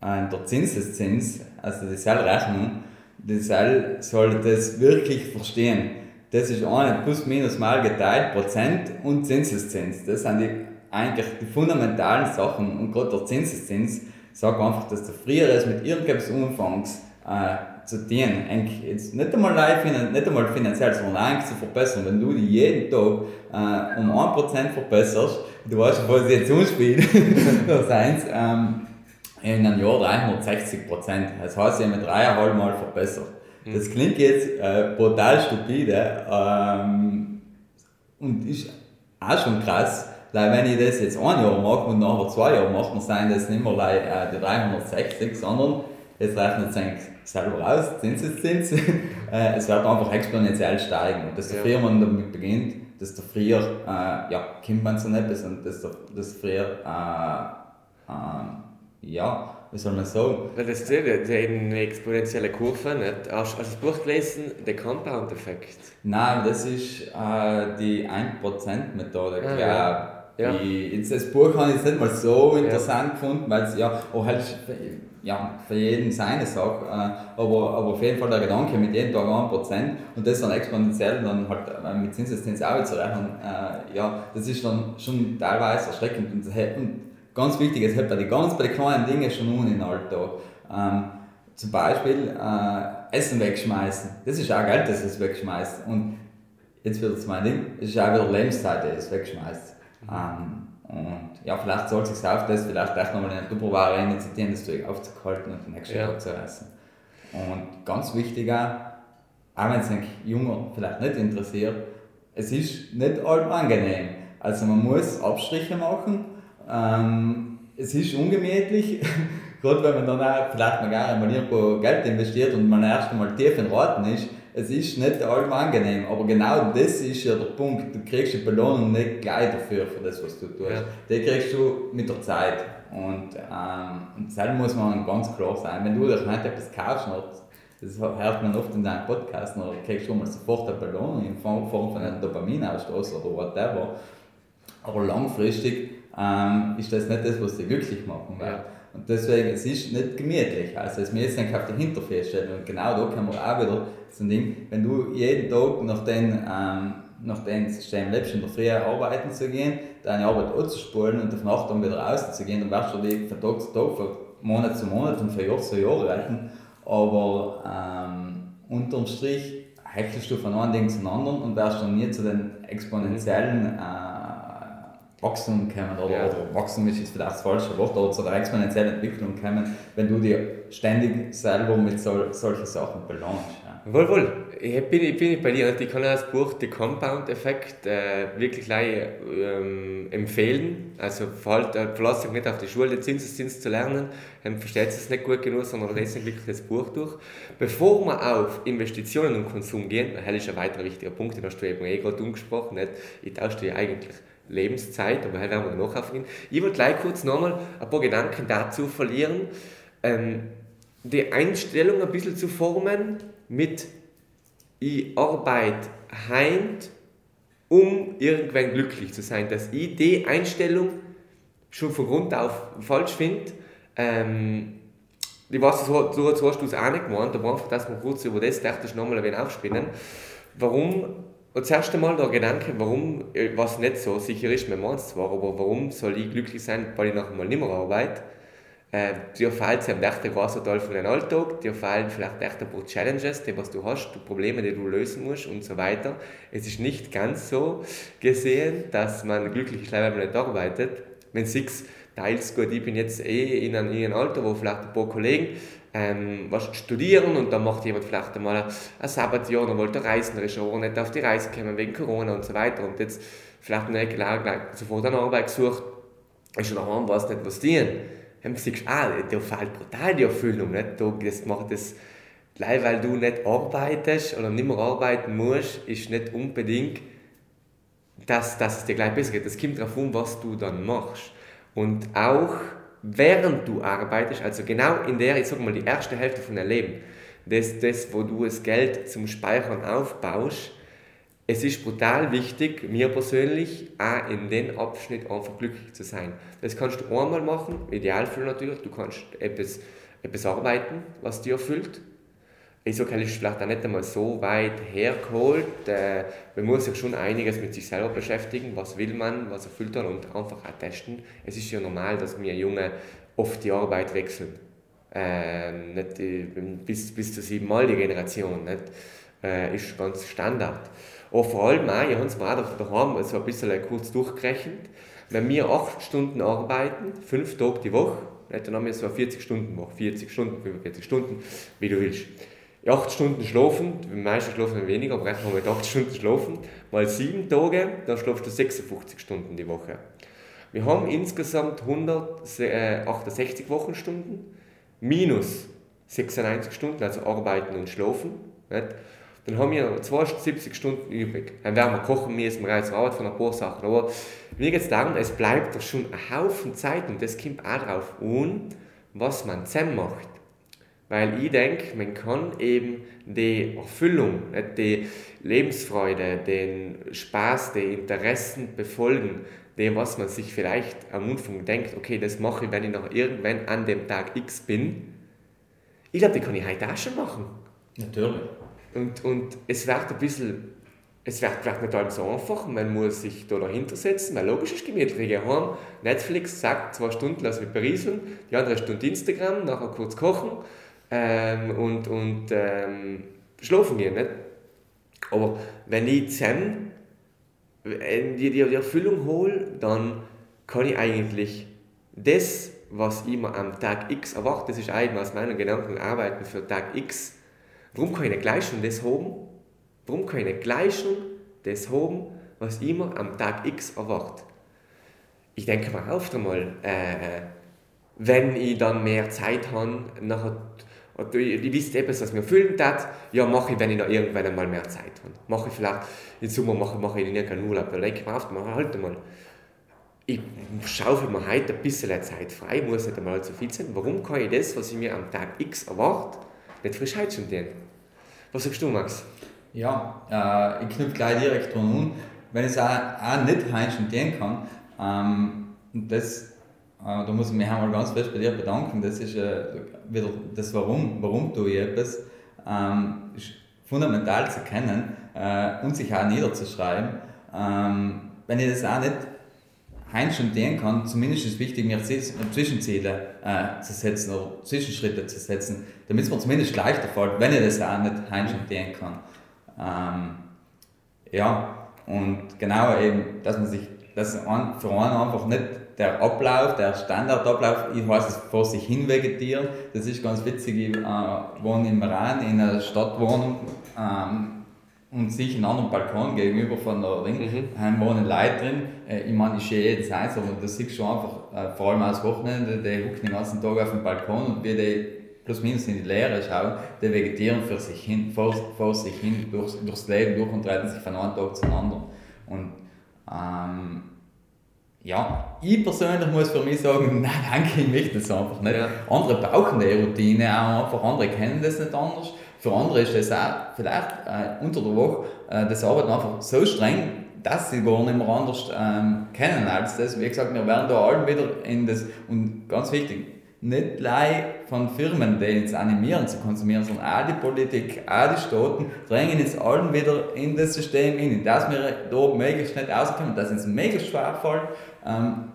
äh, der Zinseszins, also die Zellrechnung, die Soll, soll das wirklich verstehen. Das ist eine plus minus mal geteilt Prozent und Zinseszins. Das sind die, eigentlich die fundamentalen Sachen. Und gerade der Zinseszins sagt einfach, dass der früher ist mit irgendetwas Umfangs äh, zu dienen. Eigentlich jetzt nicht einmal, live, nicht einmal finanziell, sondern eigentlich zu verbessern. Wenn du die jeden Tag äh, um 1% verbesserst, du weißt was jetzt umspielt, das eins, ähm, in einem Jahr 360 Prozent. Das heißt, ich habe mich dreieinhalb Mal verbessert. Mhm. Das klingt jetzt äh, brutal stupide ähm, und ist auch schon krass, weil wenn ich das jetzt ein Jahr mache und nachher zwei Jahre mache, dann sind das nicht mehr äh, die 360, sondern jetzt rechnet es eigentlich selber aus, Zinseszins. äh, es wird einfach exponentiell steigen. Und desto ja. früher man damit beginnt, desto früher äh, ja, kommt man zu etwas und desto, desto früher äh, äh, ja, wie soll man sagen? Das ist eine exponentielle Kurve, nicht? Hast du das Buch gelesen, der Compound-Effekt? Nein, das ist äh, die 1%-Methode, ah, ja. Ja. jetzt das Buch habe ich jetzt nicht mal so interessant ja. gefunden, weil es ja auch halt ja, für jeden seine Sache, äh, aber, aber auf jeden Fall der Gedanke mit jedem Tag 1% und das dann exponentiell dann halt äh, mit Zinseszins auch zu rechnen, äh, ja, das ist dann schon teilweise erschreckend und, und ganz wichtig, es hält bei den ganz bei den kleinen Dingen schon um in den Alltag. Ähm, zum Beispiel äh, Essen wegschmeißen. Das ist auch Geld, dass es wegschmeißt. Und jetzt wird es mein Ding, es ist auch wieder Lebenszeit, dass es wegschmeißt. Ähm, und ja, vielleicht soll es sich auf das vielleicht echt nochmal in eine Tupperware initiieren, das Zeug aufzuhalten und den nächsten ja. Tag zu essen. Und ganz wichtig auch, auch wenn es einen Junger vielleicht nicht interessiert, es ist nicht allem angenehm. Also man muss Abstriche machen ähm, es ist ungemütlich, gerade wenn man dann auch vielleicht noch gar einmal irgendwo Geld investiert und man erst einmal tief in Raten ist. Es ist nicht allem angenehm, aber genau das ist ja der Punkt. Du kriegst die Belohnung nicht gleich dafür, für das, was du tust. Ja. Die kriegst du mit der Zeit. Und, ähm, das muss man ganz klar sein. Wenn du dich nicht etwas kaufst, das hört man oft in deinem Podcast, dann kriegst du mal sofort eine Belohnung in Form von einem Dopaminausstoß oder whatever. Aber langfristig ähm, ist das nicht das, was sie wirklich machen will. Ja. Und deswegen, es ist nicht gemütlich. Also es müssen eigentlich auf den Hinterfuß stellen. Und genau da kann man auch wieder so ein Ding, wenn du jeden Tag nach den, ähm, nach dem System lebst, in der Früh arbeiten zu gehen, deine Arbeit anzuspulen und auf Nacht dann wieder rauszugehen, dann wirst du dich von Tag zu Tag, von Monat zu Monat und von Jahr zu Jahr reiten. Aber ähm, unterm Strich hechelst du von einem Ding zum anderen und wirst dann nie zu den exponentiellen äh, Wachstum kommen oder, ja. oder Wachstum ist vielleicht das falsche Wort, oder zu exponentiellen Entwicklung kommen, wenn du dir ständig selber mit sol solchen Sachen belohnst. Ja. Wohl, wohl. Ich bin, ich bin bei dir. Ich kann das Buch The Compound Effect äh, wirklich gleich, ähm, empfehlen. Also verlasst äh, euch nicht auf die Schule, den Zinseszins zu lernen. Ähm, versteht es nicht gut genug, sondern lest wirklich das Buch durch. Bevor wir auf Investitionen und Konsum gehen, weil das ist ein weiterer wichtiger Punkt, den hast du eben eh gerade umgesprochen. Nicht? Ich tausche dir eigentlich Lebenszeit, aber heute werden wir noch auf ihn. Ich würde gleich kurz nochmal ein paar Gedanken dazu verlieren, ähm, die Einstellung ein bisschen zu formen mit ich arbeite heint, um irgendwann glücklich zu sein. Dass ich die Einstellung schon von Grund auf falsch finde. Ähm, ich weiß, so, so, hast du es auch nicht gemeint, aber einfach, dass wir kurz über das dachte ich nochmal ein wenig aufspinnen. Warum und das erste Mal der Gedanke, warum, äh, was nicht so sicher ist, man meint es zwar, aber warum soll ich glücklich sein, weil ich nachher mal nicht mehr arbeite? Äh, dir fällt es echt ein großer Teil von deinem Alltag, dir fallen vielleicht echt ein paar Challenges, die was du hast, die Probleme, die du lösen musst und so weiter. Es ist nicht ganz so gesehen, dass man glücklich ist, weil man nicht arbeitet. Wenn sechs teils gut, ich bin jetzt eh in einem, in einem Alter, wo vielleicht ein paar Kollegen ähm, was studieren und dann macht jemand vielleicht einmal ein Sabbatjahr und wollte reisen, er ist auch nicht auf die Reise gekommen wegen Corona und so weiter und jetzt vielleicht nicht klar gleich sofort eine Arbeit gesucht, ist schon daheim, weiß nicht was dienen. Dann siehst du, ah, da fehlt brutal die Erfüllung, nicht? das macht das, gleich weil du nicht arbeitest oder nicht mehr arbeiten musst, ist nicht unbedingt, dass, dass es dir gleich besser geht. Es kommt darauf an, was du dann machst. Und auch während du arbeitest, also genau in der, ich sag mal, die erste Hälfte von deinem Leben, das, das, wo du das Geld zum Speichern aufbaust, es ist brutal wichtig, mir persönlich, auch in dem Abschnitt einfach glücklich zu sein. Das kannst du einmal machen, idealvoll natürlich, du kannst etwas, etwas arbeiten, was dir erfüllt, Eishockey ist vielleicht auch nicht einmal so weit hergeholt. Äh, man muss sich schon einiges mit sich selber beschäftigen. Was will man, was erfüllt man und einfach auch testen. Es ist ja normal, dass wir Junge oft die Arbeit wechseln. Äh, nicht die, bis, bis zur siebenmal Generation. Nicht? Äh, ist ganz Standard. Aber vor allem auch, ich habe es mal daheim so ein bisschen kurz durchgerechnet, wenn wir acht Stunden arbeiten, fünf Tage die Woche, dann haben wir so eine 40 Stunden Woche, 40 Stunden, 45 Stunden, wie du willst 8 Stunden schlafen, die meisten schlafen weniger, aber rechnen wir mit 8 Stunden schlafen, mal 7 Tage, dann schlafst du 56 Stunden die Woche. Wir haben insgesamt 168 Wochenstunden minus 96 Stunden, also arbeiten und schlafen. Nicht? Dann haben wir 72 Stunden übrig. Dann werden wir kochen müssen, wir reisen Arbeit von ein paar Sachen. Aber mir geht es darum, es bleibt doch schon ein Haufen Zeit und das kommt auch darauf an, was man zusammen macht. Weil ich denke, man kann eben die Erfüllung, die Lebensfreude, den Spaß, die Interessen befolgen, dem, was man sich vielleicht am Anfang denkt, okay, das mache ich, wenn ich noch irgendwann an dem Tag X bin. Ich glaube, die kann ich heute auch schon machen. Natürlich. Und, und es wird ein bisschen, es wird vielleicht nicht allem so einfach, man muss sich da dahinter setzen, weil logisch ist gemütlich, ich gehe heim, Netflix sagt, zwei Stunden lasse ich berieseln, die andere Stunde Instagram, nachher kurz kochen, ähm, und, und ähm, schlafen gehen. Nicht? Aber wenn ich zusammen die, die, die Erfüllung hole, dann kann ich eigentlich das, was ich mir am Tag X erwarte, das ist eigentlich aus meinen Gedanken arbeiten für Tag X. Warum kann ich nicht gleich schon das haben? Warum kann ich nicht gleich schon das haben, was ich mir am Tag X erwarte? Ich denke mir oft einmal, äh, wenn ich dann mehr Zeit habe, nachher und ich wisst etwas, was mir erfüllen hat, ja, mache ich, wenn ich noch irgendwann einmal mehr Zeit habe. Mache ich vielleicht, im Sommer mache, mache ich nicht keinen Urlaub, da denke ich mir oft, halt mal, ich schaufel mir heute ein bisschen Zeit frei, muss nicht einmal zu viel sein. Warum kann ich das, was ich mir am Tag X erwarte, nicht frisch heute schon tun? Was sagst du, Max? Ja, äh, ich knüpfe gleich direkt dran an. Wenn ich es auch, auch nicht heute schon tun kann, ähm, das da muss ich mich einmal ganz fest bei dir bedanken. Das ist äh, wieder das Warum, warum tue ich etwas, ähm, ist fundamental zu kennen äh, und sich auch niederzuschreiben. Ähm, wenn ich das auch nicht heim schon tun kann, zumindest ist es wichtig, mir Zwischenziele äh, zu setzen oder Zwischenschritte zu setzen, damit es mir zumindest leichter fällt, wenn ich das auch nicht heim schon tun kann. Ähm, ja, und genau eben, dass man sich das für einen einfach nicht der Ablauf, der Standardablauf, ich heiße es vor sich hin vegetieren. Das ist ganz witzig. Ich äh, wohne im Iran in einer Stadtwohnung ähm, und sich einen anderen Balkon gegenüber von der Ring. Mhm. wohnen Leute drin. Äh, ich meine, ich sehe jedes eins, aber das siehst du einfach, äh, vor allem als Wochenende, die hucken den ganzen Tag auf dem Balkon und wie die plus minus in die Leere schauen, die vegetieren für sich hin, vor, vor sich hin durchs, durchs Leben durch und reiten sich von einem Tag zum anderen. Und ähm, ja, ich persönlich muss für mich sagen, nein, danke, ich möchte das einfach nicht. Ja. Andere brauchen die Routine auch einfach, andere kennen das nicht anders. Für andere ist das auch vielleicht äh, unter der Woche äh, das Arbeiten einfach so streng, dass sie gar nicht mehr anders ähm, kennen als das. Wie gesagt, wir werden da alle wieder in das, und ganz wichtig, nicht gleich von Firmen, die uns animieren zu konsumieren, sondern auch die Politik, auch die Staaten drängen uns allen wieder in das System hin, dass wir da möglichst nicht rauskommen, dass uns möglichst schwer fällt, ähm,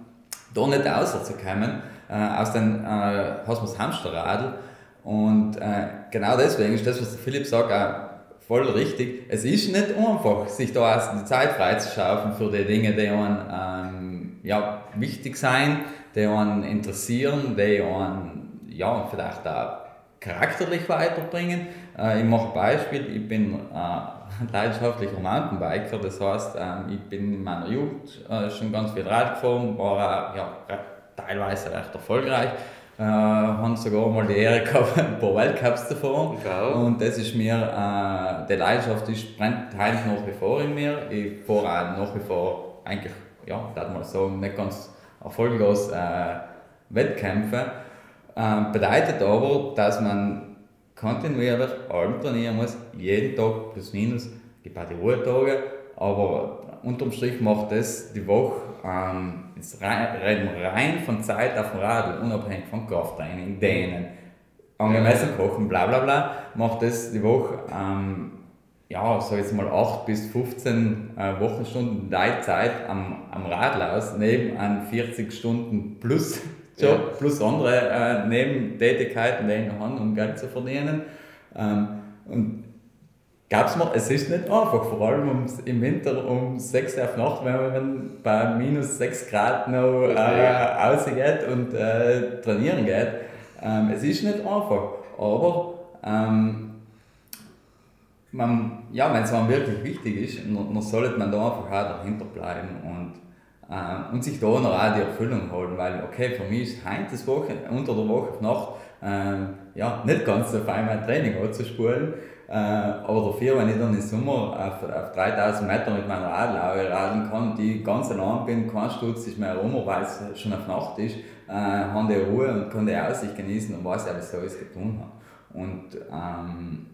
da nicht rauszukommen. Äh, aus den äh, das Hamsterradl und äh, genau deswegen ist das, was Philipp sagt, auch voll richtig. Es ist nicht einfach, sich da erst die Zeit freizuschaffen für die Dinge, die einen ähm, ja, wichtig sein, die einen interessieren, die einen ja, vielleicht auch charakterlich weiterbringen. Äh, ich mache ein Beispiel, ich bin äh, leidenschaftlicher Mountainbiker, das heißt, äh, ich bin in meiner Jugend äh, schon ganz viel Rad gefahren, war ja, teilweise recht erfolgreich. Äh, haben sogar mal die Ehre gehabt, ein paar Weltcups zu fahren. Wow. Und das ist mir, äh, die Leidenschaft ist, brennt eigentlich nach wie vor in mir. Ich fahre auch nach wie vor eigentlich, ja, darf mal sagen, nicht ganz erfolglos äh, Wettkämpfe. Ähm, bedeutet aber, dass man kontinuierlich allem trainieren muss, jeden Tag plus minus, gibt auch die Ruhetage, aber unterm Strich macht das die Woche ähm, rein, rein von Zeit auf dem Radl, unabhängig von Krafttraining, Dehnen, angemessen kochen, bla bla bla, macht das die Woche ähm, ja, sag jetzt mal 8 bis 15 äh, Wochenstunden Zeit am, am Radl aus, neben einem 40 Stunden plus Job, plus andere äh, Nebentätigkeiten, die ich noch habe, um Geld zu verdienen. Ähm, und gab's mal, es ist nicht einfach, vor allem um, im Winter um 6 Uhr auf Nacht, wenn man bei minus 6 Grad noch äh, ja. rausgeht und äh, trainieren geht. Ähm, es ist nicht einfach, aber ähm, man, ja, wenn es einem wirklich wichtig ist, dann, sollte man da einfach auch dahinter bleiben und, äh, und sich da noch auch die Erfüllung holen, weil, okay, für mich ist heute das Woche, unter der Woche Nacht, äh, ja, nicht ganz so fein mein Training anzuspulen, äh, aber dafür, wenn ich dann im Sommer auf, auf 3000 Meter mit meiner Radlaue radeln kann, die ganz allein bin, kein Sturz ist mehr rum, weil es schon auf Nacht ist, äh, haben die Ruhe und kann die Aussicht genießen und weiß ja, was ich alles getan habe. Und ähm,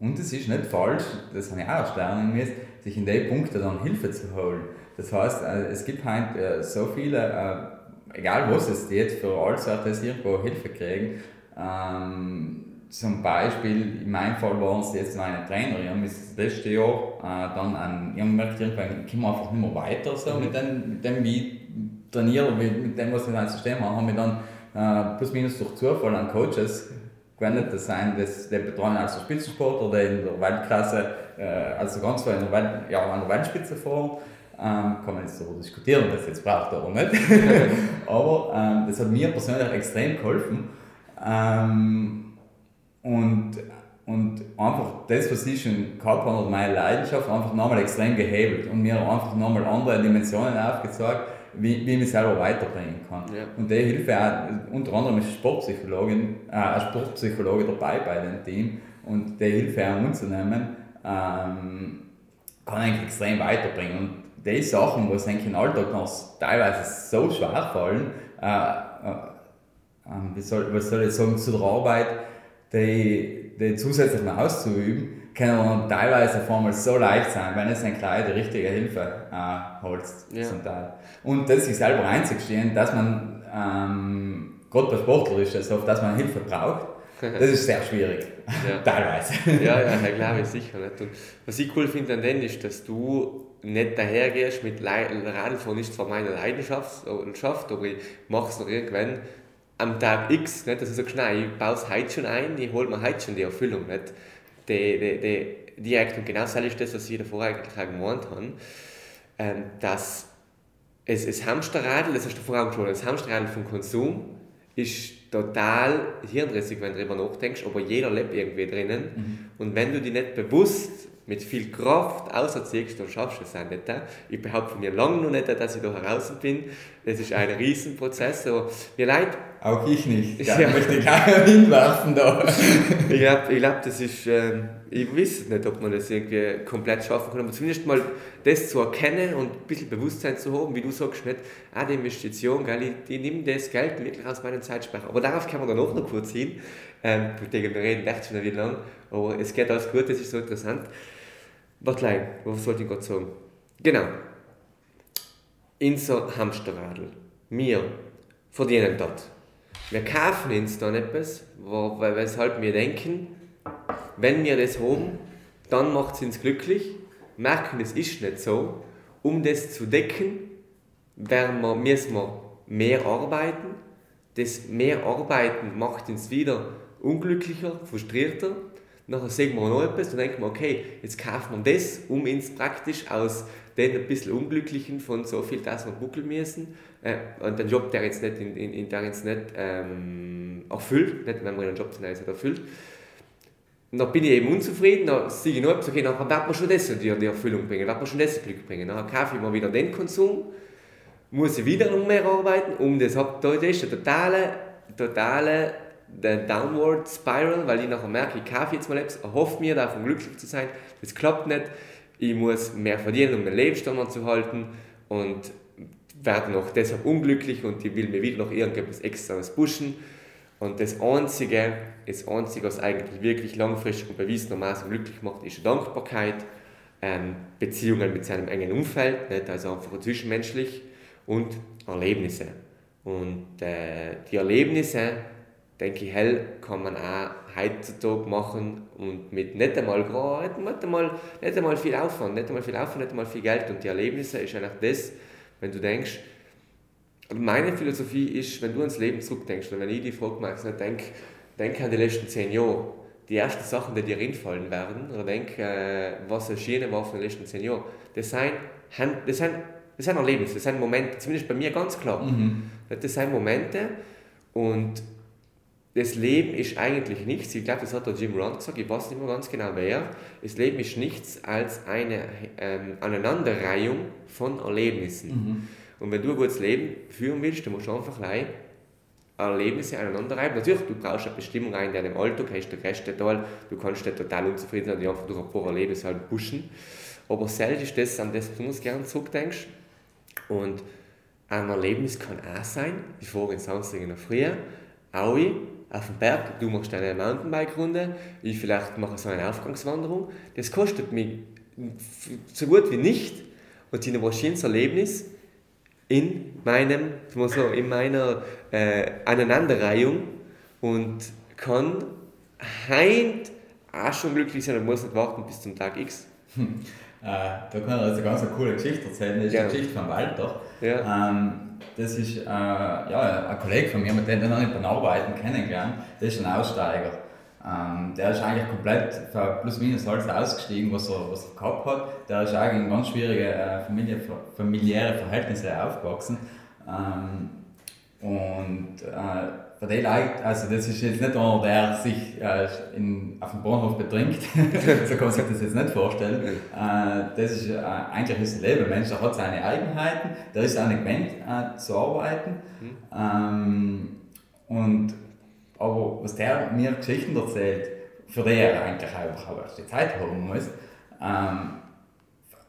und es ist nicht falsch, das habe ich auch lernen müssen, sich in den Punkten dann Hilfe zu holen. Das heißt, äh, es gibt äh, so viele, äh, egal was es geht, für alles das irgendwo Hilfe kriegen. Ähm, zum Beispiel, in meinem Fall waren es jetzt meine Trainer, ich habe das letzte Jahr dann an, ich habe gemerkt, irgendwann kommen wir einfach nicht mehr weiter so mhm. mit, dem, mit dem, wie ich trainiere, mit dem, was wir in einem System haben, haben wir dann plus minus durch Zufall an Coaches gewendet. Das sind das, der betreuen als Spitzensport oder in der Weltklasse, also ganz klar in der, Welt, ja, an der Weltspitze vor. Ähm, kann man jetzt darüber diskutieren, ob das jetzt braucht oder nicht. Aber ähm, das hat mir persönlich extrem geholfen. Ähm, und, und einfach das, was ich schon gehabt habe, meine Leidenschaft, einfach nochmal extrem gehebelt und mir einfach nochmal andere Dimensionen aufgezeigt wie, wie ich mich selber weiterbringen kann. Ja. Und der Hilfe auch, unter anderem ist Sportpsychologin, äh, Sportpsychologe dabei bei dem Team und der Hilfe auch anzunehmen, ähm, kann eigentlich extrem weiterbringen. Und die Sachen, wo es eigentlich im Alltag noch teilweise so schwer fallen, äh, äh, ähm, wie, soll, was soll ich sagen, zu der Arbeit, die, die zusätzlich noch auszuüben, können dann teilweise auf einmal so leicht sein, wenn es ein Kleid die richtige Hilfe äh, holst ja. zum Teil. Und das sich selber einzugestehen, dass man, ähm, gerade bei Sportler ist das oft, dass man Hilfe braucht, das ist sehr schwierig, ja. teilweise. Ja, ja, ja glaube ich sicher nicht. Und was ich cool finde an denen ist, dass du nicht dahergehst mit Radfahren ist zwar meine Leidenschaft, aber ich mache es noch irgendwann am Tag X, nicht? dass ich sage, nein, ich baue es heute schon ein, ich hole mir heute schon die Erfüllung. Nicht? Die, die, die, direkt und genau das ist das, was ich davor eigentlich gemeint habe, ähm, dass es, das Hamsterradl, das hast du vorher angesprochen, das Hamsterradl vom Konsum ist total hirnrissig, wenn du darüber nachdenkst, aber jeder lebt irgendwie drinnen. Mhm. Und wenn du dich nicht bewusst mit viel Kraft auserziehst, dann schaffst du es auch nicht. Ich behaupte von mir lange noch nicht, dass ich da heraus bin. Das ist ein Riesenprozess. Aber mir leid. Auch ich nicht. Ja, ja. möchte ich keiner hinwerfen da. ich glaube, ich glaub, das ist, äh, ich weiß nicht, ob man das irgendwie komplett schaffen kann, aber zumindest mal das zu erkennen und ein bisschen Bewusstsein zu haben, wie du sagst, nicht, ah, die Investition, geil, ich, ich nehme das Geld wirklich aus meinem Zeitspeicher. Aber darauf kann man dann auch noch kurz hin. Ähm, wir reden echt schon wieder lang, aber es geht alles gut, das ist so interessant. Warte klein, was wollte ich gerade sagen? Genau. Unser Hamsterradl. Wir verdienen dort. Wir kaufen uns dann etwas, weshalb wir denken, wenn wir das haben, dann macht es uns glücklich. Merken, es ist nicht so. Um das zu decken, wir, müssen wir mehr arbeiten, das mehr Arbeiten macht uns wieder unglücklicher, frustrierter. Nachher sehen wir noch etwas und denken wir, okay, jetzt kaufen wir das, um uns praktisch aus den ein bisschen Unglücklichen von so viel, dass wir buckeln müssen. Äh, und den Job, der jetzt nicht, in, in, der jetzt nicht ähm, erfüllt, nicht wenn man einen Job nicht erfüllt. Dann bin ich eben unzufrieden, dann sehe ich noch etwas, okay, dann wird man schon das die, die Erfüllung bringen, wird man schon das Glück bringen. Dann kaufe ich mir wieder den Konsum, muss ich wieder noch mehr arbeiten, um das, da ist der totale, totale der Downward Spiral, weil ich nachher merke, ich kaufe jetzt mal etwas, erhoffe mir davon glücklich zu sein, das klappt nicht, ich muss mehr verdienen, um den Lebensstandard zu halten und werde noch deshalb unglücklich und ich will mir wieder noch irgendetwas extras pushen. Und das Einzige, das Einzige, was eigentlich wirklich langfristig und bewiesenermaßen glücklich macht, ist Dankbarkeit, ähm, Beziehungen mit seinem engen Umfeld, nicht? also einfach zwischenmenschlich und Erlebnisse. Und äh, die Erlebnisse, denke ich, hell kann man auch heutzutage machen und mit nicht einmal, nicht einmal, nicht einmal viel Aufwand, nicht einmal viel Aufwand, nicht einmal viel Geld. Und die Erlebnisse ist eigentlich das, wenn du denkst, meine Philosophie ist, wenn du ans Leben zurückdenkst und wenn ich die Frage mache, denk, denk an die letzten zehn Jahre, die ersten Sachen, die dir reinfallen werden, oder denk, äh, was erschienen war von den letzten zehn Jahren, das sind, das sind, das sind Erlebnisse, das sind Momente, zumindest bei mir ganz klar. Mhm. Das sind Momente und das Leben ist eigentlich nichts, ich glaube, das hat der Jim Rohn gesagt, ich weiß nicht mehr ganz genau wer, das Leben ist nichts als eine ähm, Aneinanderreihung von Erlebnissen. Mhm. Und wenn du ein gutes Leben führen willst, dann musst du einfach gleich Erlebnisse aneinanderreiben. Natürlich, du brauchst eine Bestimmung in deinem Alltag, hast du Reste total, du kannst nicht total unzufrieden sein, die einfach durch ein paar Erlebnisse halt pushen. Aber selten ist das, an das du gerne zurückdenkst. Und ein Erlebnis kann auch sein, ich vorigen Samstag in der Früh, Aui, auf dem Berg, du machst eine Mountainbike-Runde, ich vielleicht mache so eine Aufgangswanderung. Das kostet mich so gut wie nicht und in ein schönes Erlebnis in meinem, so, in meiner äh, Aneinanderreihung und kann heint auch schon glücklich sein und muss nicht warten bis zum Tag X. Hm. Äh, da kann ich also ganz eine coole Geschichte erzählen. Das ist ja. die Geschichte von Walter. Ja. Ähm, das ist äh, ja, ein Kollege von mir, mit dem ich noch nicht beim Arbeiten kennengelernt. Der ist ein Aussteiger. Ähm, der ist eigentlich komplett für plus minus alles ausgestiegen, was er, was er gehabt hat. Der ist eigentlich in ganz schwierige äh, Familie, familiäre Verhältnisse aufgewachsen. Ähm, und äh, die Leute, also das ist jetzt nicht einer, der sich äh, in, auf dem Bahnhof betrinkt, so kann man sich das jetzt nicht vorstellen. Äh, das ist äh, eigentlich ist ein Lebemensch, der hat seine Eigenheiten, der ist auch nicht gewöhnt äh, zu arbeiten. Mhm. Ähm, und, aber was der mir Geschichten erzählt, für die er eigentlich auch die Zeit haben muss, ähm,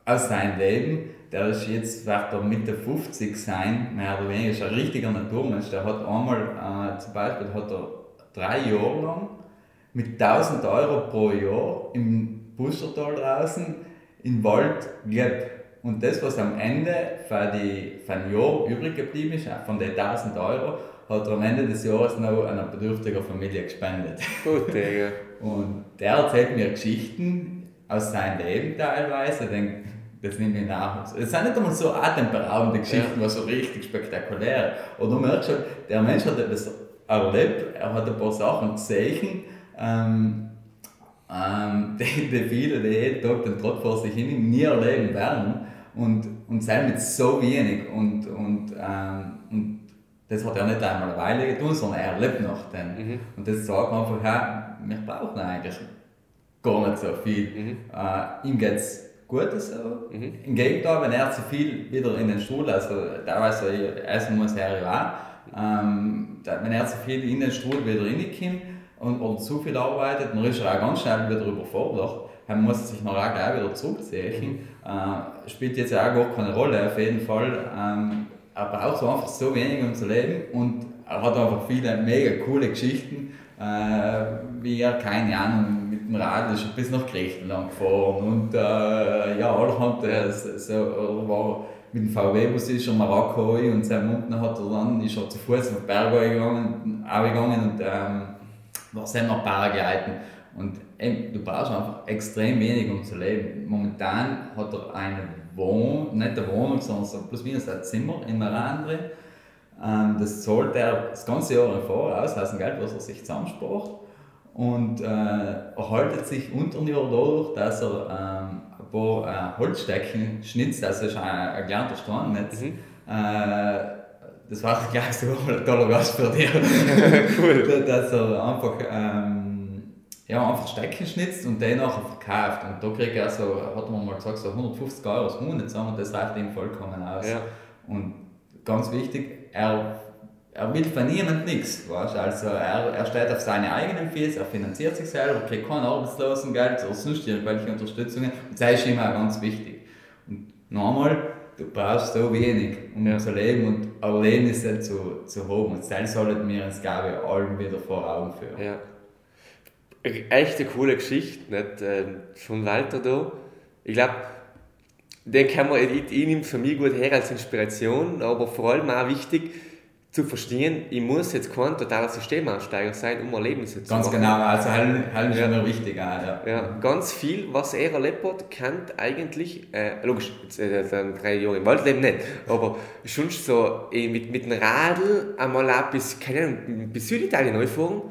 aus seinem Leben, der ist jetzt, wird er Mitte 50 sein, mehr oder weniger, ist ein richtiger Naturmensch. Der hat einmal, äh, zum Beispiel, hat er drei Jahre lang mit 1000 Euro pro Jahr im Buschertal draußen im Wald gelebt. Und das, was am Ende für, die, für ein Jahr übrig geblieben ist, von den 1000 Euro, hat er am Ende des Jahres noch einer bedürftigen Familie gespendet. Gut, Digga. Und der erzählt mir Geschichten aus seinem Leben teilweise. Ich denke, das nehme ich nach. Es sind nicht einmal so atemberaubende Geschichten, ja. was so richtig spektakulär. Und du merkst schon, der Mensch hat etwas erlebt, er hat ein paar Sachen gesehen, ähm, ähm, die, die viele, die jeden Tag den Trott vor sich hin nie erleben werden. Und, und sein mit so wenig. Und, und, ähm, und das hat er nicht einmal eine Weile getan, sondern er lebt noch. Dann. Mhm. Und das sagt man einfach, ja, wir brauchen eigentlich gar nicht so viel. Mhm. Äh, ihm geht es Gutes. So. Mhm. Im Gegenteil, wenn er zu viel wieder in den Stuhl, also teilweise essen muss er ja auch, ähm, wenn er zu viel in den Stuhl wieder reinkommt und oder zu viel arbeitet, dann ist er auch ganz schnell wieder überfordert. Er muss sich noch auch gleich wieder zurückziehen. Mhm. Äh, spielt jetzt auch gar keine Rolle, auf jeden Fall. Ähm, er braucht so einfach so wenig, um zu leben und er hat einfach viele mega coole Geschichten, äh, wie er, keine Ahnung, mit dem Rad ist bis nach Griechenland gefahren und äh, ja, allerhand äh, so, war mit dem VW-Bus ist er Marokko und sein unten hat er dann, ist er zu Fuß auf den Berg gegangen, gegangen und ähm, war sehr noch Paragliden. Und eben, du brauchst einfach extrem wenig, um zu leben. Momentan hat er eine Wohnung, nicht eine Wohnung, sondern so plus minus ein Zimmer in Maran drin. Ähm, das zahlt er das ganze Jahr vor aus, aus dem Geld, was er sich zusammenspart. Und äh, erhaltet sich unter dem Jahr dadurch, dass er ähm, ein paar äh, Holzstecken schnitzt, also ist ein, ein kleiner Strandnetz. Mhm. Äh, das war gleich so ein toller Gast für dich. cool. dass er einfach, ähm, ja, einfach Stecken schnitzt und den nachher verkauft. Und da kriegt er so, hat man mal gesagt, so 150 Euro das Monat zusammen und das reicht ihm vollkommen aus. Ja. Und ganz wichtig, er, er will von niemandem nichts. Weißt? Also er, er steht auf seine eigenen Füße, er finanziert sich selber, kriegt kein Arbeitslosengeld oder sonst irgendwelche Unterstützungen. Und das ist ihm auch ganz wichtig. Und nochmal, du brauchst so wenig, um ja. zu leben und Erlebnisse zu, zu haben. Und das sollten wir uns, glaube ich, allen wieder vor Augen führen. Ja. Echt eine coole Geschichte nicht? Ähm, von Walter da. Ich glaube, den kann man, ich, ich nehme für mich gut her als Inspiration, aber vor allem auch wichtig, zu verstehen, ich muss jetzt kein totaler Systemaussteiger sein, um Erlebnisse zu ganz machen. Ganz genau, also Hallen, Hallen ist ja. immer wichtig. Ja. ja. ganz viel, was er erlebt hat, kennt eigentlich, äh, logisch, jetzt, äh, drei Jahre im Waldleben nicht, aber schon so äh, mit, mit dem Radl einmal auch bis, keine Ahnung, bis Süditalien fahren.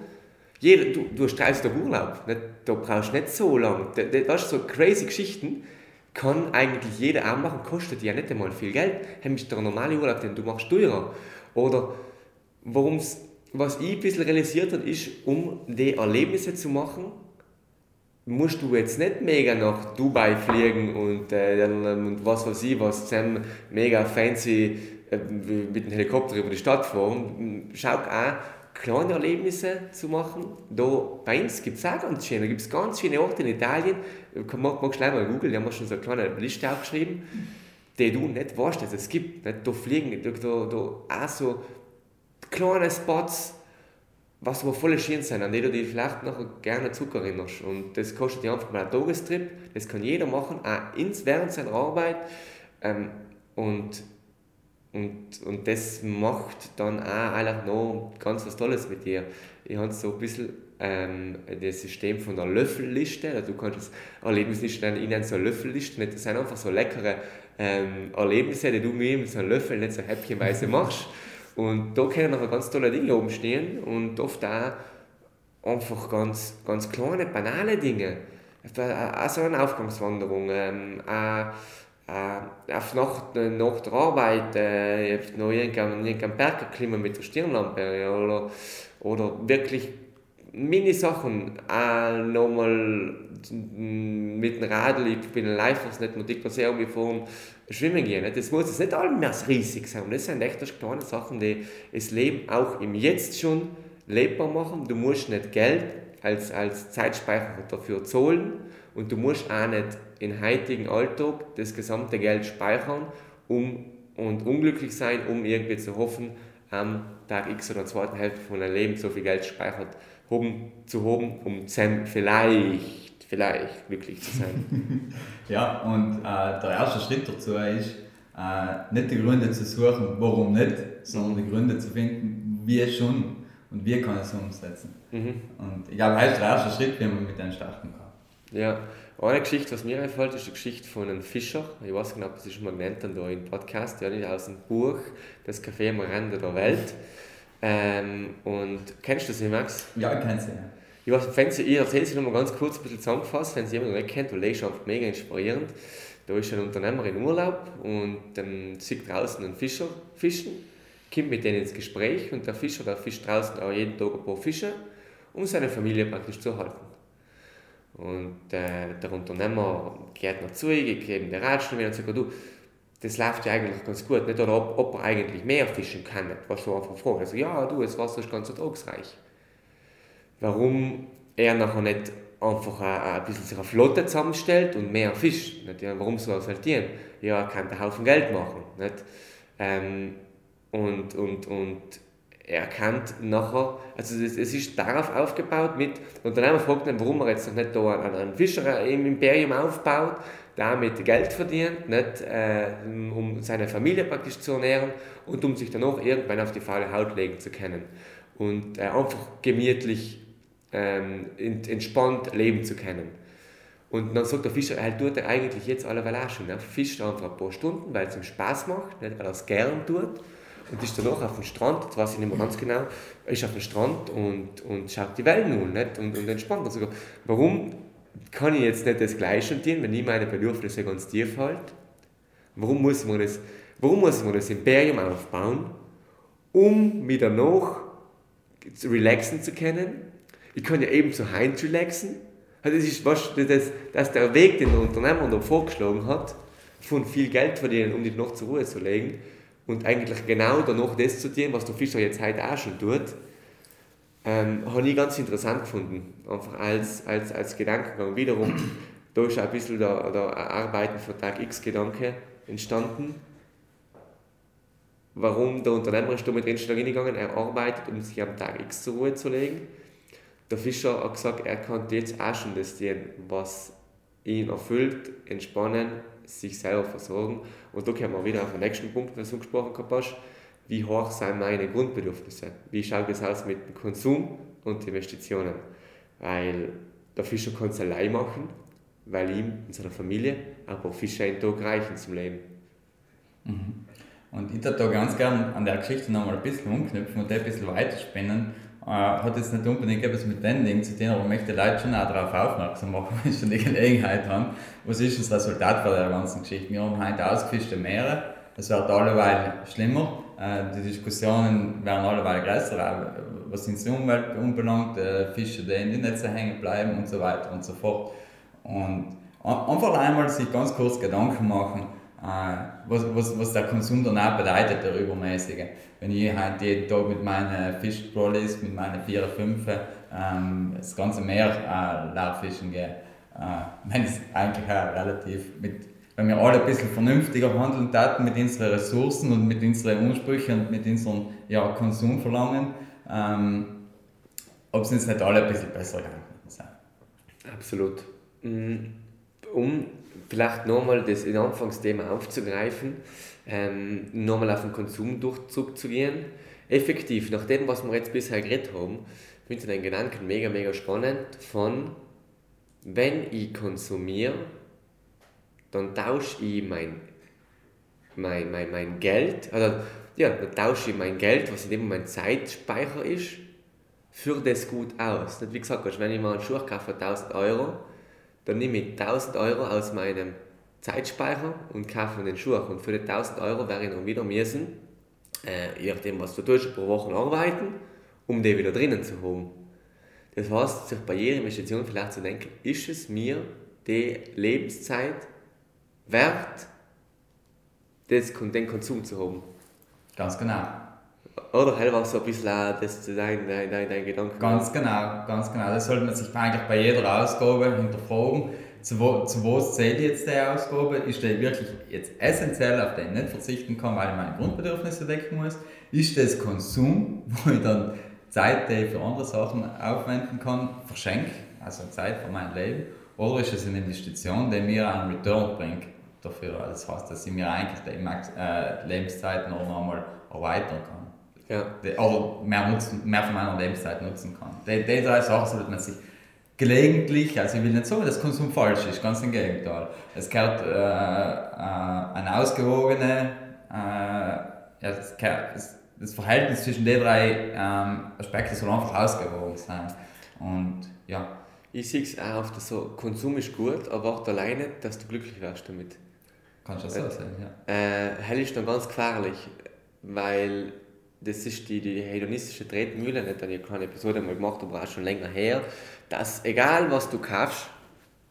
Jeder, du, du hast 30 Tage Urlaub, nicht? da brauchst du nicht so lange. Das, das so crazy Geschichten, kann eigentlich jeder auch machen, kostet ja nicht einmal viel Geld. Hey, ist der normale Urlaub, den du machst, teurer. Oder warum's, was ich ein bisschen realisiert habe, ist, um die Erlebnisse zu machen, musst du jetzt nicht mega nach Dubai fliegen und, äh, und was weiß ich, was zusammen mega fancy äh, mit dem Helikopter über die Stadt fahren. Schau auch, kleine Erlebnisse zu machen. Da, bei uns gibt es auch ganz schöne, gibt es ganz viele Orte in Italien, magst du gleich mal googeln, die haben wir schon so eine kleine Liste aufgeschrieben die du nicht weißt, dass es gibt. Nicht? Da fliegen da, da, da auch so kleine Spots, was aber voll schön sind, an die du dich vielleicht noch gerne zurückerinnerst. Und das kostet dir einfach mal einen Tagestrip, das kann jeder machen, auch ins, während seiner Arbeit. Ähm, und, und, und das macht dann auch eigentlich noch ganz was Tolles mit dir. Ich habe so ein bisschen ähm, das System von der Löffelliste, also du kannst das ich nenne es so Löffelliste, das sind einfach so leckere ähm, Erlebnisse, die du mir mit so einem Löffel nicht so häppchenweise machst. Und da können noch ganz tolle Dinge oben stehen und oft auch einfach ganz, ganz kleine, banale Dinge. Auch so eine Aufgangswanderung, ähm, auch, äh, auf Nacht, nach der Arbeit, äh, noch irgendeinen, irgendeinen Berg erklimmen mit der Stirnlampe oder, oder wirklich Mini-Sachen, auch nochmal mit dem Radl, ich bin live, nicht mit sehr umgefahren, schwimmen gehen. Das muss jetzt nicht mehr riesig sein. Das sind echt kleine Sachen, die das Leben auch im Jetzt schon lebbar machen. Du musst nicht Geld als, als Zeitspeicher dafür zahlen und du musst auch nicht im heutigen Alltag das gesamte Geld speichern um, und unglücklich sein, um irgendwie zu hoffen, am Tag X oder zweiten Hälfte von deinem Leben so viel Geld speichert haben, zu haben, um zusammen vielleicht, vielleicht glücklich zu sein. ja, und äh, der erste Schritt dazu ist, äh, nicht die Gründe zu suchen, warum nicht, sondern die Gründe zu finden, wie schon und wie kann ich es umsetzen. Mhm. Und ich glaube, das ist der erste Schritt, wie man mit denen starten kann. Ja, eine Geschichte, was mir einfällt, ist die Geschichte von einem Fischer. Ich weiß nicht, ob das schon mal genannt haben da im Podcast, ja, nicht aus dem Buch Das Café am Rande der Welt. Ähm, und kennst du sie, Max? Ja, ich kenne sie. Ich, weiß, ich erzähle sie noch mal ganz kurz ein bisschen zusammengefasst, wenn sie jemand nicht kennt, weil ist einfach mega inspirierend. Da ist ein Unternehmer in Urlaub und dann sieht draußen einen Fischer fischen, kommt mit denen ins Gespräch und der Fischer, der fischt draußen auch jeden Tag ein paar Fische, um seine Familie praktisch zu halten. Und äh, der Unternehmer geht noch zu, gibt ihm den Ratschlag und sagt, du, das läuft ja eigentlich ganz gut. Nicht? Oder ob, ob er eigentlich mehr fischen kann. Was du einfach fragst. Also, ja, du, das Wasser ist ganz ertragsreich. Warum er nachher nicht einfach ein, ein bisschen sich eine Flotte zusammenstellt und mehr? Ja, warum soll er saltieren? Ja, er kann einen Haufen Geld machen. Nicht? Ähm, und, und, und er kann nachher, also es, es ist darauf aufgebaut mit, und dann fragt ihn, warum er jetzt noch nicht da einen, einen Fischer im Imperium aufbaut, damit Geld verdient, nicht, äh, um seine Familie praktisch zu ernähren und um sich dann auch irgendwann auf die faule Haut legen zu können und äh, einfach gemütlich, ähm, entspannt leben zu können. Und dann sagt der Fischer, er tut er eigentlich jetzt alleweil auch schon. Er fischt einfach ein paar Stunden, weil es ihm Spaß macht, nicht, weil er es gern tut. und ist danach auf dem Strand, das weiß ich nicht mehr ganz genau, ist auf dem Strand und, und schaut die Wellen an? Und, und entspannt sogar. Warum kann ich jetzt nicht das Gleiche tun, wenn ich meine Bedürfnisse ganz tief halte? Warum muss man das, warum muss man das Imperium aufbauen, um mich danach relaxen zu können? Ich kann ja eben so heim relaxen. Also das ist was, das, das der Weg, den der Unternehmer da vorgeschlagen hat, von viel Geld verdienen, um dich noch zur Ruhe zu legen und eigentlich genau danach das zu tun, was der Fischer jetzt heute auch schon tut, ähm, habe ich ganz interessant gefunden. Einfach als, als, als Gedankengang. Wiederum, da ist auch ein bisschen der, der Arbeiten von Tag X-Gedanke entstanden. Warum der Unternehmer ist da mit Einstellung hingegangen? Er arbeitet, um sich am Tag X zur Ruhe zu legen. Der Fischer hat gesagt, er kann jetzt auch schon das tun, was ihn erfüllt, entspannen, sich selber versorgen. Und da kommen wir wieder auf den nächsten Punkt, was du gesprochen hast. Wie hoch sind meine Grundbedürfnisse? Wie schaut es aus mit dem Konsum und Investitionen? Weil der Fischer kann es allein machen, weil ihm und seiner Familie aber Fische einen Tag reichen zum Leben. Mhm. Und ich würde da ganz gerne an der Geschichte nochmal ein bisschen umknüpfen und ein bisschen weiterspinnen. Äh, hat jetzt nicht unbedingt etwas mit den Dingen zu tun, aber möchte Leute schon auch darauf aufmerksam machen, wenn sie schon die Gelegenheit haben. Was ist das Resultat von der ganzen Geschichte? Wir haben heute ausgefischte Meere, es wird alleweil schlimmer, äh, die Diskussionen werden alleweil größer, was die Umwelt anbelangt, äh, Fische, die in den Netzen hängen bleiben und so weiter und so fort. Und einfach einmal sich ganz kurz Gedanken machen, was, was, was der Konsum dann auch bedeutet, der übermäßige. Wenn ich halt jeden Tag mit meinen Fischtrolleys, mit meinen 4, 5 ähm, das ganze Meer äh, leer fischen gehe, äh, wenn es eigentlich auch relativ mit, wenn wir alle ein bisschen vernünftiger handeln taten mit unseren Ressourcen und mit unseren Ansprüchen und mit unserem ja, Konsumverlangen, ähm, ob es uns nicht alle ein bisschen besser gehen. Absolut. Mm, um vielleicht nochmal das Anfangsthema aufzugreifen, ähm, nochmal auf den Konsumdurchzug zu gehen. Effektiv, nach dem, was wir jetzt bisher geredet haben, finde ich den Gedanken mega, mega spannend von, wenn ich konsumiere, dann tausche ich mein, mein, mein, mein Geld, also ja, dann tausche ich mein Geld, was in dem Moment Zeitspeicher ist, für das gut aus. Wie gesagt, wenn ich mal einen Schuh kaufe für 1000 Euro, dann nehme ich 1000 Euro aus meinem Zeitspeicher und kaufe den Schuh. Und für die 1000 Euro werde ich dann wieder müssen, äh, je nachdem was du tust, pro Woche arbeiten, um die wieder drinnen zu haben. Das heißt, sich bei jeder Investition vielleicht zu denken, ist es mir die Lebenszeit wert, das, den Konsum zu haben? Ganz genau. Oder halt war so ein bisschen das dein, dein, dein, dein Gedanke. Ganz genau, ganz genau. Das sollte man sich eigentlich bei jeder Ausgabe hinterfragen. Zu, wo, zu was zählt jetzt die Ausgabe? Ist die wirklich jetzt essentiell, auf den ich nicht verzichten kann, weil ich meine Grundbedürfnisse decken muss? Ist das Konsum, wo ich dann Zeit, die ich für andere Sachen aufwenden kann, verschenke, also Zeit für mein Leben? Oder ist es eine Investition, die mir einen Return bringt dafür? Das heißt, dass ich mir eigentlich die äh, Lebenszeit noch einmal erweitern kann ja. auch mehr, nutzen, mehr von meiner Lebenszeit nutzen kann. Die, die drei Sachen sollte man sich gelegentlich, also ich will nicht sagen, dass Konsum falsch ist, ganz im Gegenteil. Es gehört äh, äh, eine ausgewogene, äh, ja, es gehört, es, das Verhältnis zwischen den drei ähm, Aspekten soll einfach ausgewogen sein. Und ja. Ich sehe es auch oft so, Konsum ist gut, aber auch alleine, dass du glücklich wirst damit. Kannst du das so sehen, ja. Äh, hell ist dann ganz gefährlich, weil das ist die, die hedonistische Tretmühle, nicht eine kleine Episode mal gemacht, aber auch schon länger her, dass egal was du kaufst,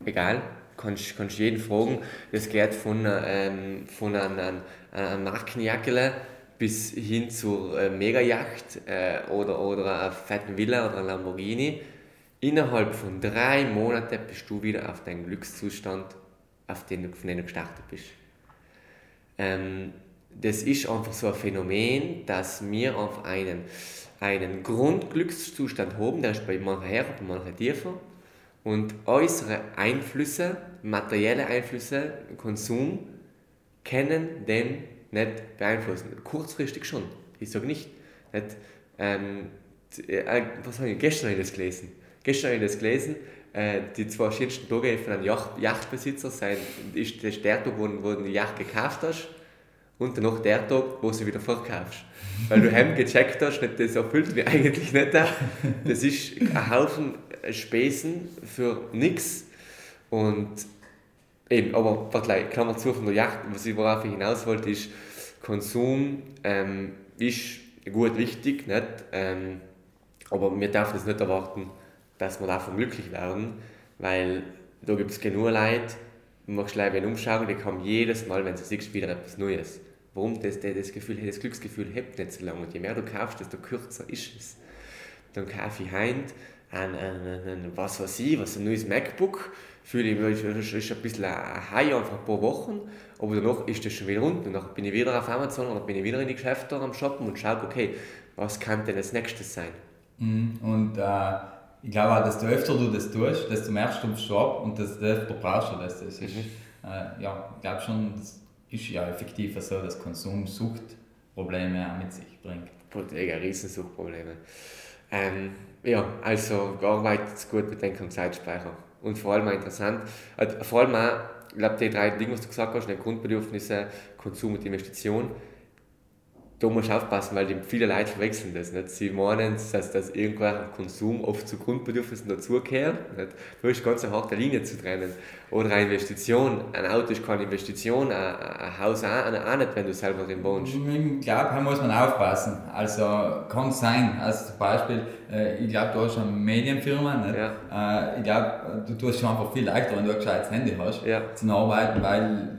egal, kannst, kannst jeden fragen, das geht von, ähm, von einem, einem Markenjackel bis hin zur äh, Megajacht äh, oder, oder einer fetten Villa oder einer Lamborghini. Innerhalb von drei Monaten bist du wieder auf deinen Glückszustand, auf den, von dem du gestartet bist. Ähm, das ist einfach so ein Phänomen, dass wir auf einen, einen Grundglückszustand haben, der ist bei manchen höher, bei manchen tiefer. Und äußere Einflüsse, materielle Einflüsse, Konsum, können den nicht beeinflussen. Kurzfristig schon. Ich sage nicht. nicht ähm, äh, was habe ich? Gestern habe ich das gelesen. Gestern habe ich das gelesen. Äh, die zwei schönsten Tage von einem Yacht Yachtbesitzer sein, ist der Tag, wo, wo du die Yacht gekauft hast und danach der Tag, wo du wieder verkaufst. Weil du heim gecheckt hast, nicht, das erfüllt mich eigentlich nicht. Das ist ein Haufen Spesen für nichts. Und eben, aber gleich, Klammer zu von der Yacht, was ich worauf ich hinaus wollte, ist, Konsum ähm, ist gut wichtig, nicht? Ähm, aber wir dürfen es nicht erwarten, dass wir davon glücklich werden, weil da gibt es genug Leute, du machst gleich einen Umschau, die kommen jedes Mal, wenn du siehst, wieder etwas Neues. Warum das, das, Gefühl, das Glücksgefühl hebt nicht so lange. Und je mehr du kaufst, desto kürzer ist es. Dann kaufe ich heint ein, ein, ein, ein was weiß ich, was ein neues MacBook, fühle ich mich, ist, ist ein bisschen ein High einfach ein paar Wochen, aber danach ist das schon wieder unten. Und dann bin ich wieder auf Amazon und dann bin ich wieder in die Geschäfte am Shoppen und schaue, okay, was kann denn als nächstes sein? Mhm. Und äh, ich glaube auch, desto öfter du das tust, desto mehr stumpfst du ab und desto öfter brauchst du das. das ist, mhm. äh, ja, ich glaube schon, das ist ja effektiv so, dass Konsum Suchtprobleme auch mit sich bringt. Ja, Riesensuchtprobleme. Ähm, ja, also arbeitet gut mit dem Zeitspeicher. Und vor allem auch interessant, äh, vor allem auch, ich glaube, die drei Dinge, was du gesagt hast, Grundbedürfnisse, Konsum und Investition, da musst du aufpassen, weil viele Leute verwechseln das. Nicht? Sie meinen, dass, dass irgendwann Konsum oft zu Grundbedürfnissen dazugehört. Da ist ganz eine harte Linie zu trennen. Oder eine Investition. Ein Auto ist keine Investition, ein, ein Haus auch, auch nicht, wenn du selber drin wohnst. Ich glaube, da muss man aufpassen. Also kann sein. Also zum Beispiel, äh, ich glaube, du hast eine Medienfirma. Nicht? Ja. Äh, ich glaube, du tust schon einfach viel leichter, wenn du ein gescheites Handy hast, ja. zu arbeiten, weil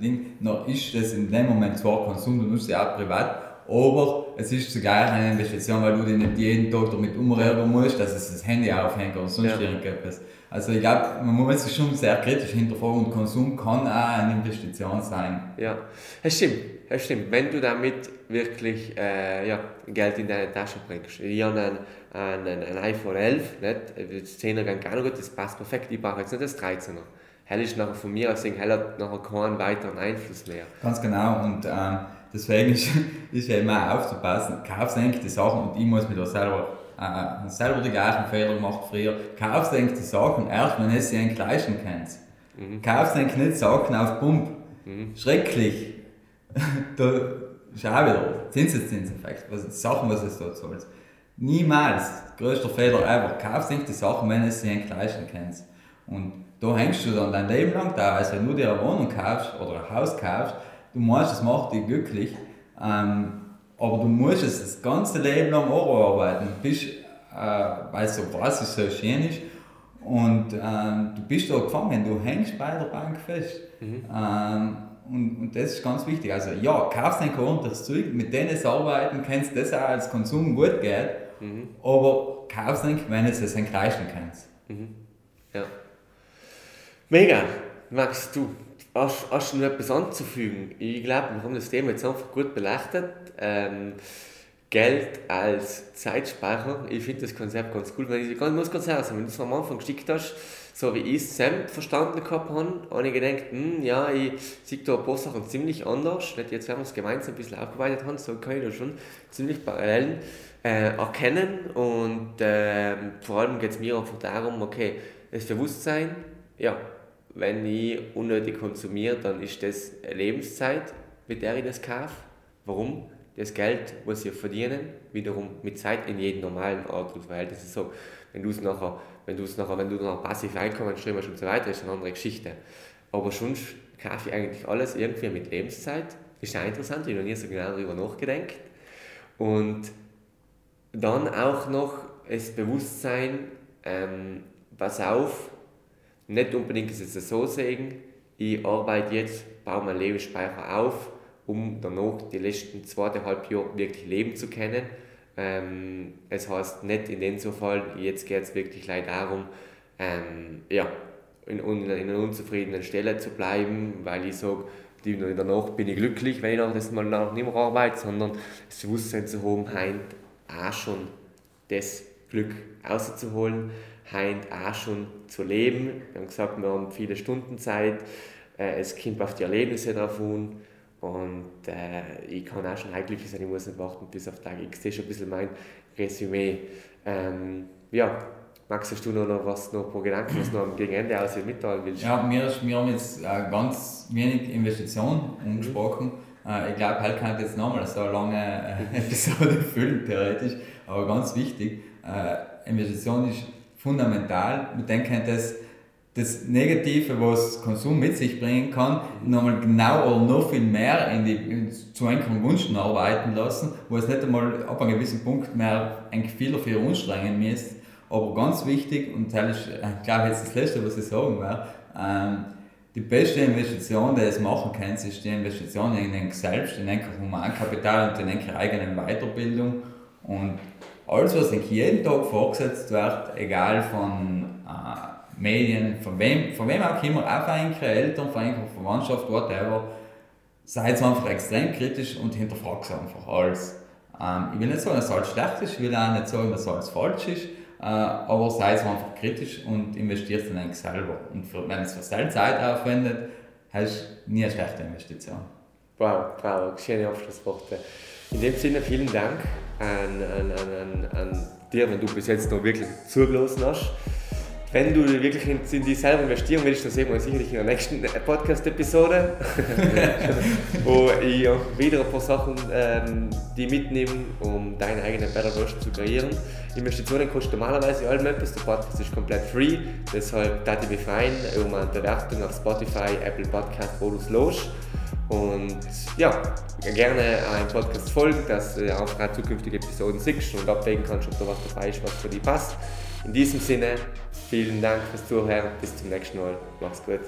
noch ist das in dem Moment zwar Konsum, du nutzt ja auch privat aber es ist zugleich eine Investition, weil du dich nicht jeden Tag damit umrühren musst, dass es das Handy aufhängt oder sonst ja. irgendetwas. Also ich glaube, man muss sich schon sehr kritisch hinterfragen und Konsum kann auch eine Investition sein. Ja, es stimmt. Es stimmt. Wenn du damit wirklich äh, ja, Geld in deine Tasche bringst. Ich habe ein, ein, ein iPhone 11, nicht? das 10er geht gar nicht gut, das passt perfekt. Ich brauche jetzt nicht das 13er. Hell ist nachher von mir aus, hell hat nachher keinen weiteren Einfluss mehr. Ganz genau. Und ähm, Deswegen ist, ist ja immer aufzupassen, kaufst eigentlich die Sachen und ich muss mir da selber, äh, selber die gleichen Fehler gemacht früher, kaufst eigentlich die Sachen erst, wenn du sie eigentlich leisten kannst. Mhm. Kaufst eigentlich nicht Sachen auf Pump. Mhm. Schrecklich. da ist auch wieder Zinseszinseffekt, was, Sachen, was es dort zahlst. Niemals, größter Fehler ever, kaufst eigentlich die Sachen, wenn du sie eigentlich leisten kannst. Und da hängst du dann dein Leben lang da, also wenn du dir eine Wohnung kaufst oder ein Haus kaufst, du meinst, es macht dich glücklich, ähm, aber du musst es das ganze Leben lang auch arbeiten, bis, äh, weil es so was ist, so schön ist. Und ähm, du bist da gefangen, du hängst bei der Bank fest. Mhm. Ähm, und, und das ist ganz wichtig. Also ja, kaufst ein ordentliches Zeug, mit denen es arbeiten kannst, das auch als Konsum gut geht, mhm. aber kaufst nicht, wenn es es leisten kannst. Mhm. Ja. Mega. Max, du, Hast, hast du noch etwas anzufügen? Ich glaube, wir haben das Thema jetzt einfach gut beleuchtet. Ähm, Geld als Zeitspeicher, ich finde das Konzept ganz cool. Weil ich, ich muss ganz ehrlich sagen, wenn du es am Anfang geschickt hast, so wie ich es Sam verstanden habe, habe ich gedacht, hm, ja, ich sehe da ein paar Sachen ziemlich anders. Jetzt, wenn wir es gemeinsam ein bisschen aufgearbeitet haben, so kann ich da schon ziemlich Parallelen äh, erkennen. Und äh, vor allem geht es mir einfach darum, okay, das Bewusstsein, ja, wenn ich unnötig konsumiere, dann ist das Lebenszeit, mit der ich das kaufe. Warum? Das Geld, was ich verdienen, wiederum mit Zeit in jedem normalen Ort und Verhältnis. Ist so, wenn du es nachher, wenn du es nachher, wenn du noch passiv Einkommen streamst und so weiter, ist eine andere Geschichte. Aber schon kaufe ich eigentlich alles irgendwie mit Lebenszeit. Ist auch interessant, ich habe noch nie so genau darüber nachgedacht. Und dann auch noch das Bewusstsein, ähm, pass auf, nicht unbedingt ist es so sehen, ich arbeite jetzt, baue meinen Lebensspeicher auf, um danach die letzten zweieinhalb Jahre wirklich leben zu können. Ähm, es heißt nicht in dem Fall, jetzt geht es wirklich leider darum, ähm, ja, in, in, in, einer unzufriedenen Stelle zu bleiben, weil ich sage, danach bin ich glücklich, wenn ich noch das mal noch nicht mehr arbeite, sondern das Bewusstsein zu haben, heint auch schon das Glück auszuholen heint auch schon zu leben. Wir haben gesagt, wir haben viele Stunden Zeit, äh, es kommt auf die Erlebnisse drauf an und äh, ich kann auch schon glücklich sein, ich muss nicht warten bis auf Tag X. Das ist ein bisschen mein Resümee. Ähm, ja, Max, hast du noch, was, noch paar Gedanken, was du noch am Gegenende aus mitteilen willst? Ja, wir, wir haben jetzt äh, ganz wenig Investitionen angesprochen. Mhm. Äh, ich glaube, halt kann ich jetzt nochmal so eine lange äh, Episode füllen, theoretisch, aber ganz wichtig, äh, Investition ist fundamental. Wir denken, dass das Negative, was Konsum mit sich bringen kann, nochmal genau oder noch viel mehr in die, zu einfachen Wünschen arbeiten lassen, wo es nicht einmal ab einem gewissen Punkt mehr ein viel für anstrengen müsst. Aber ganz wichtig, und das ist, ich glaube, jetzt das Letzte, was ich sagen werde, ähm, die beste Investition, die ihr machen könnt, ist die Investition in euch selbst, in euer Humankapital und in eure eigene Weiterbildung. Und alles, was euch jeden Tag vorgesetzt wird, egal von äh, Medien, von wem, von wem auch immer, auch von euren Eltern, von eurer Verwandtschaft, whatever, seid einfach extrem kritisch und hinterfragt einfach alles. Ähm, ich will nicht sagen, dass alles schlecht ist, ich will auch nicht sagen, dass alles falsch ist, äh, aber seid einfach kritisch und investiert in euch selber. Und für, wenn es für selber Zeit aufwendet, hast du nie eine schlechte Investition. Wow, wow, schöne Abschlussworte. In dem Sinne vielen Dank an, an, an, an, dir, wenn du bis jetzt noch wirklich zugelassen hast. Wenn du wirklich in, in dich selber investieren willst, dann sehen wir uns sicherlich in der nächsten Podcast-Episode, wo ich auch wieder ein paar Sachen ähm, die mitnehme, um deine eigene Better Version zu kreieren. Investitionen kosten normalerweise allem etwas, der Podcast ist komplett free, deshalb da ich mich freuen um eine Bewertung auf Spotify, Apple Podcast, wo du es los. Und ja, gerne einem Podcast folgen, dass du auch zukünftige Episoden siehst und abwägen kannst, ob da was dabei ist, was für dich passt. In diesem Sinne, vielen Dank fürs Zuhören. Bis zum nächsten Mal. Mach's gut.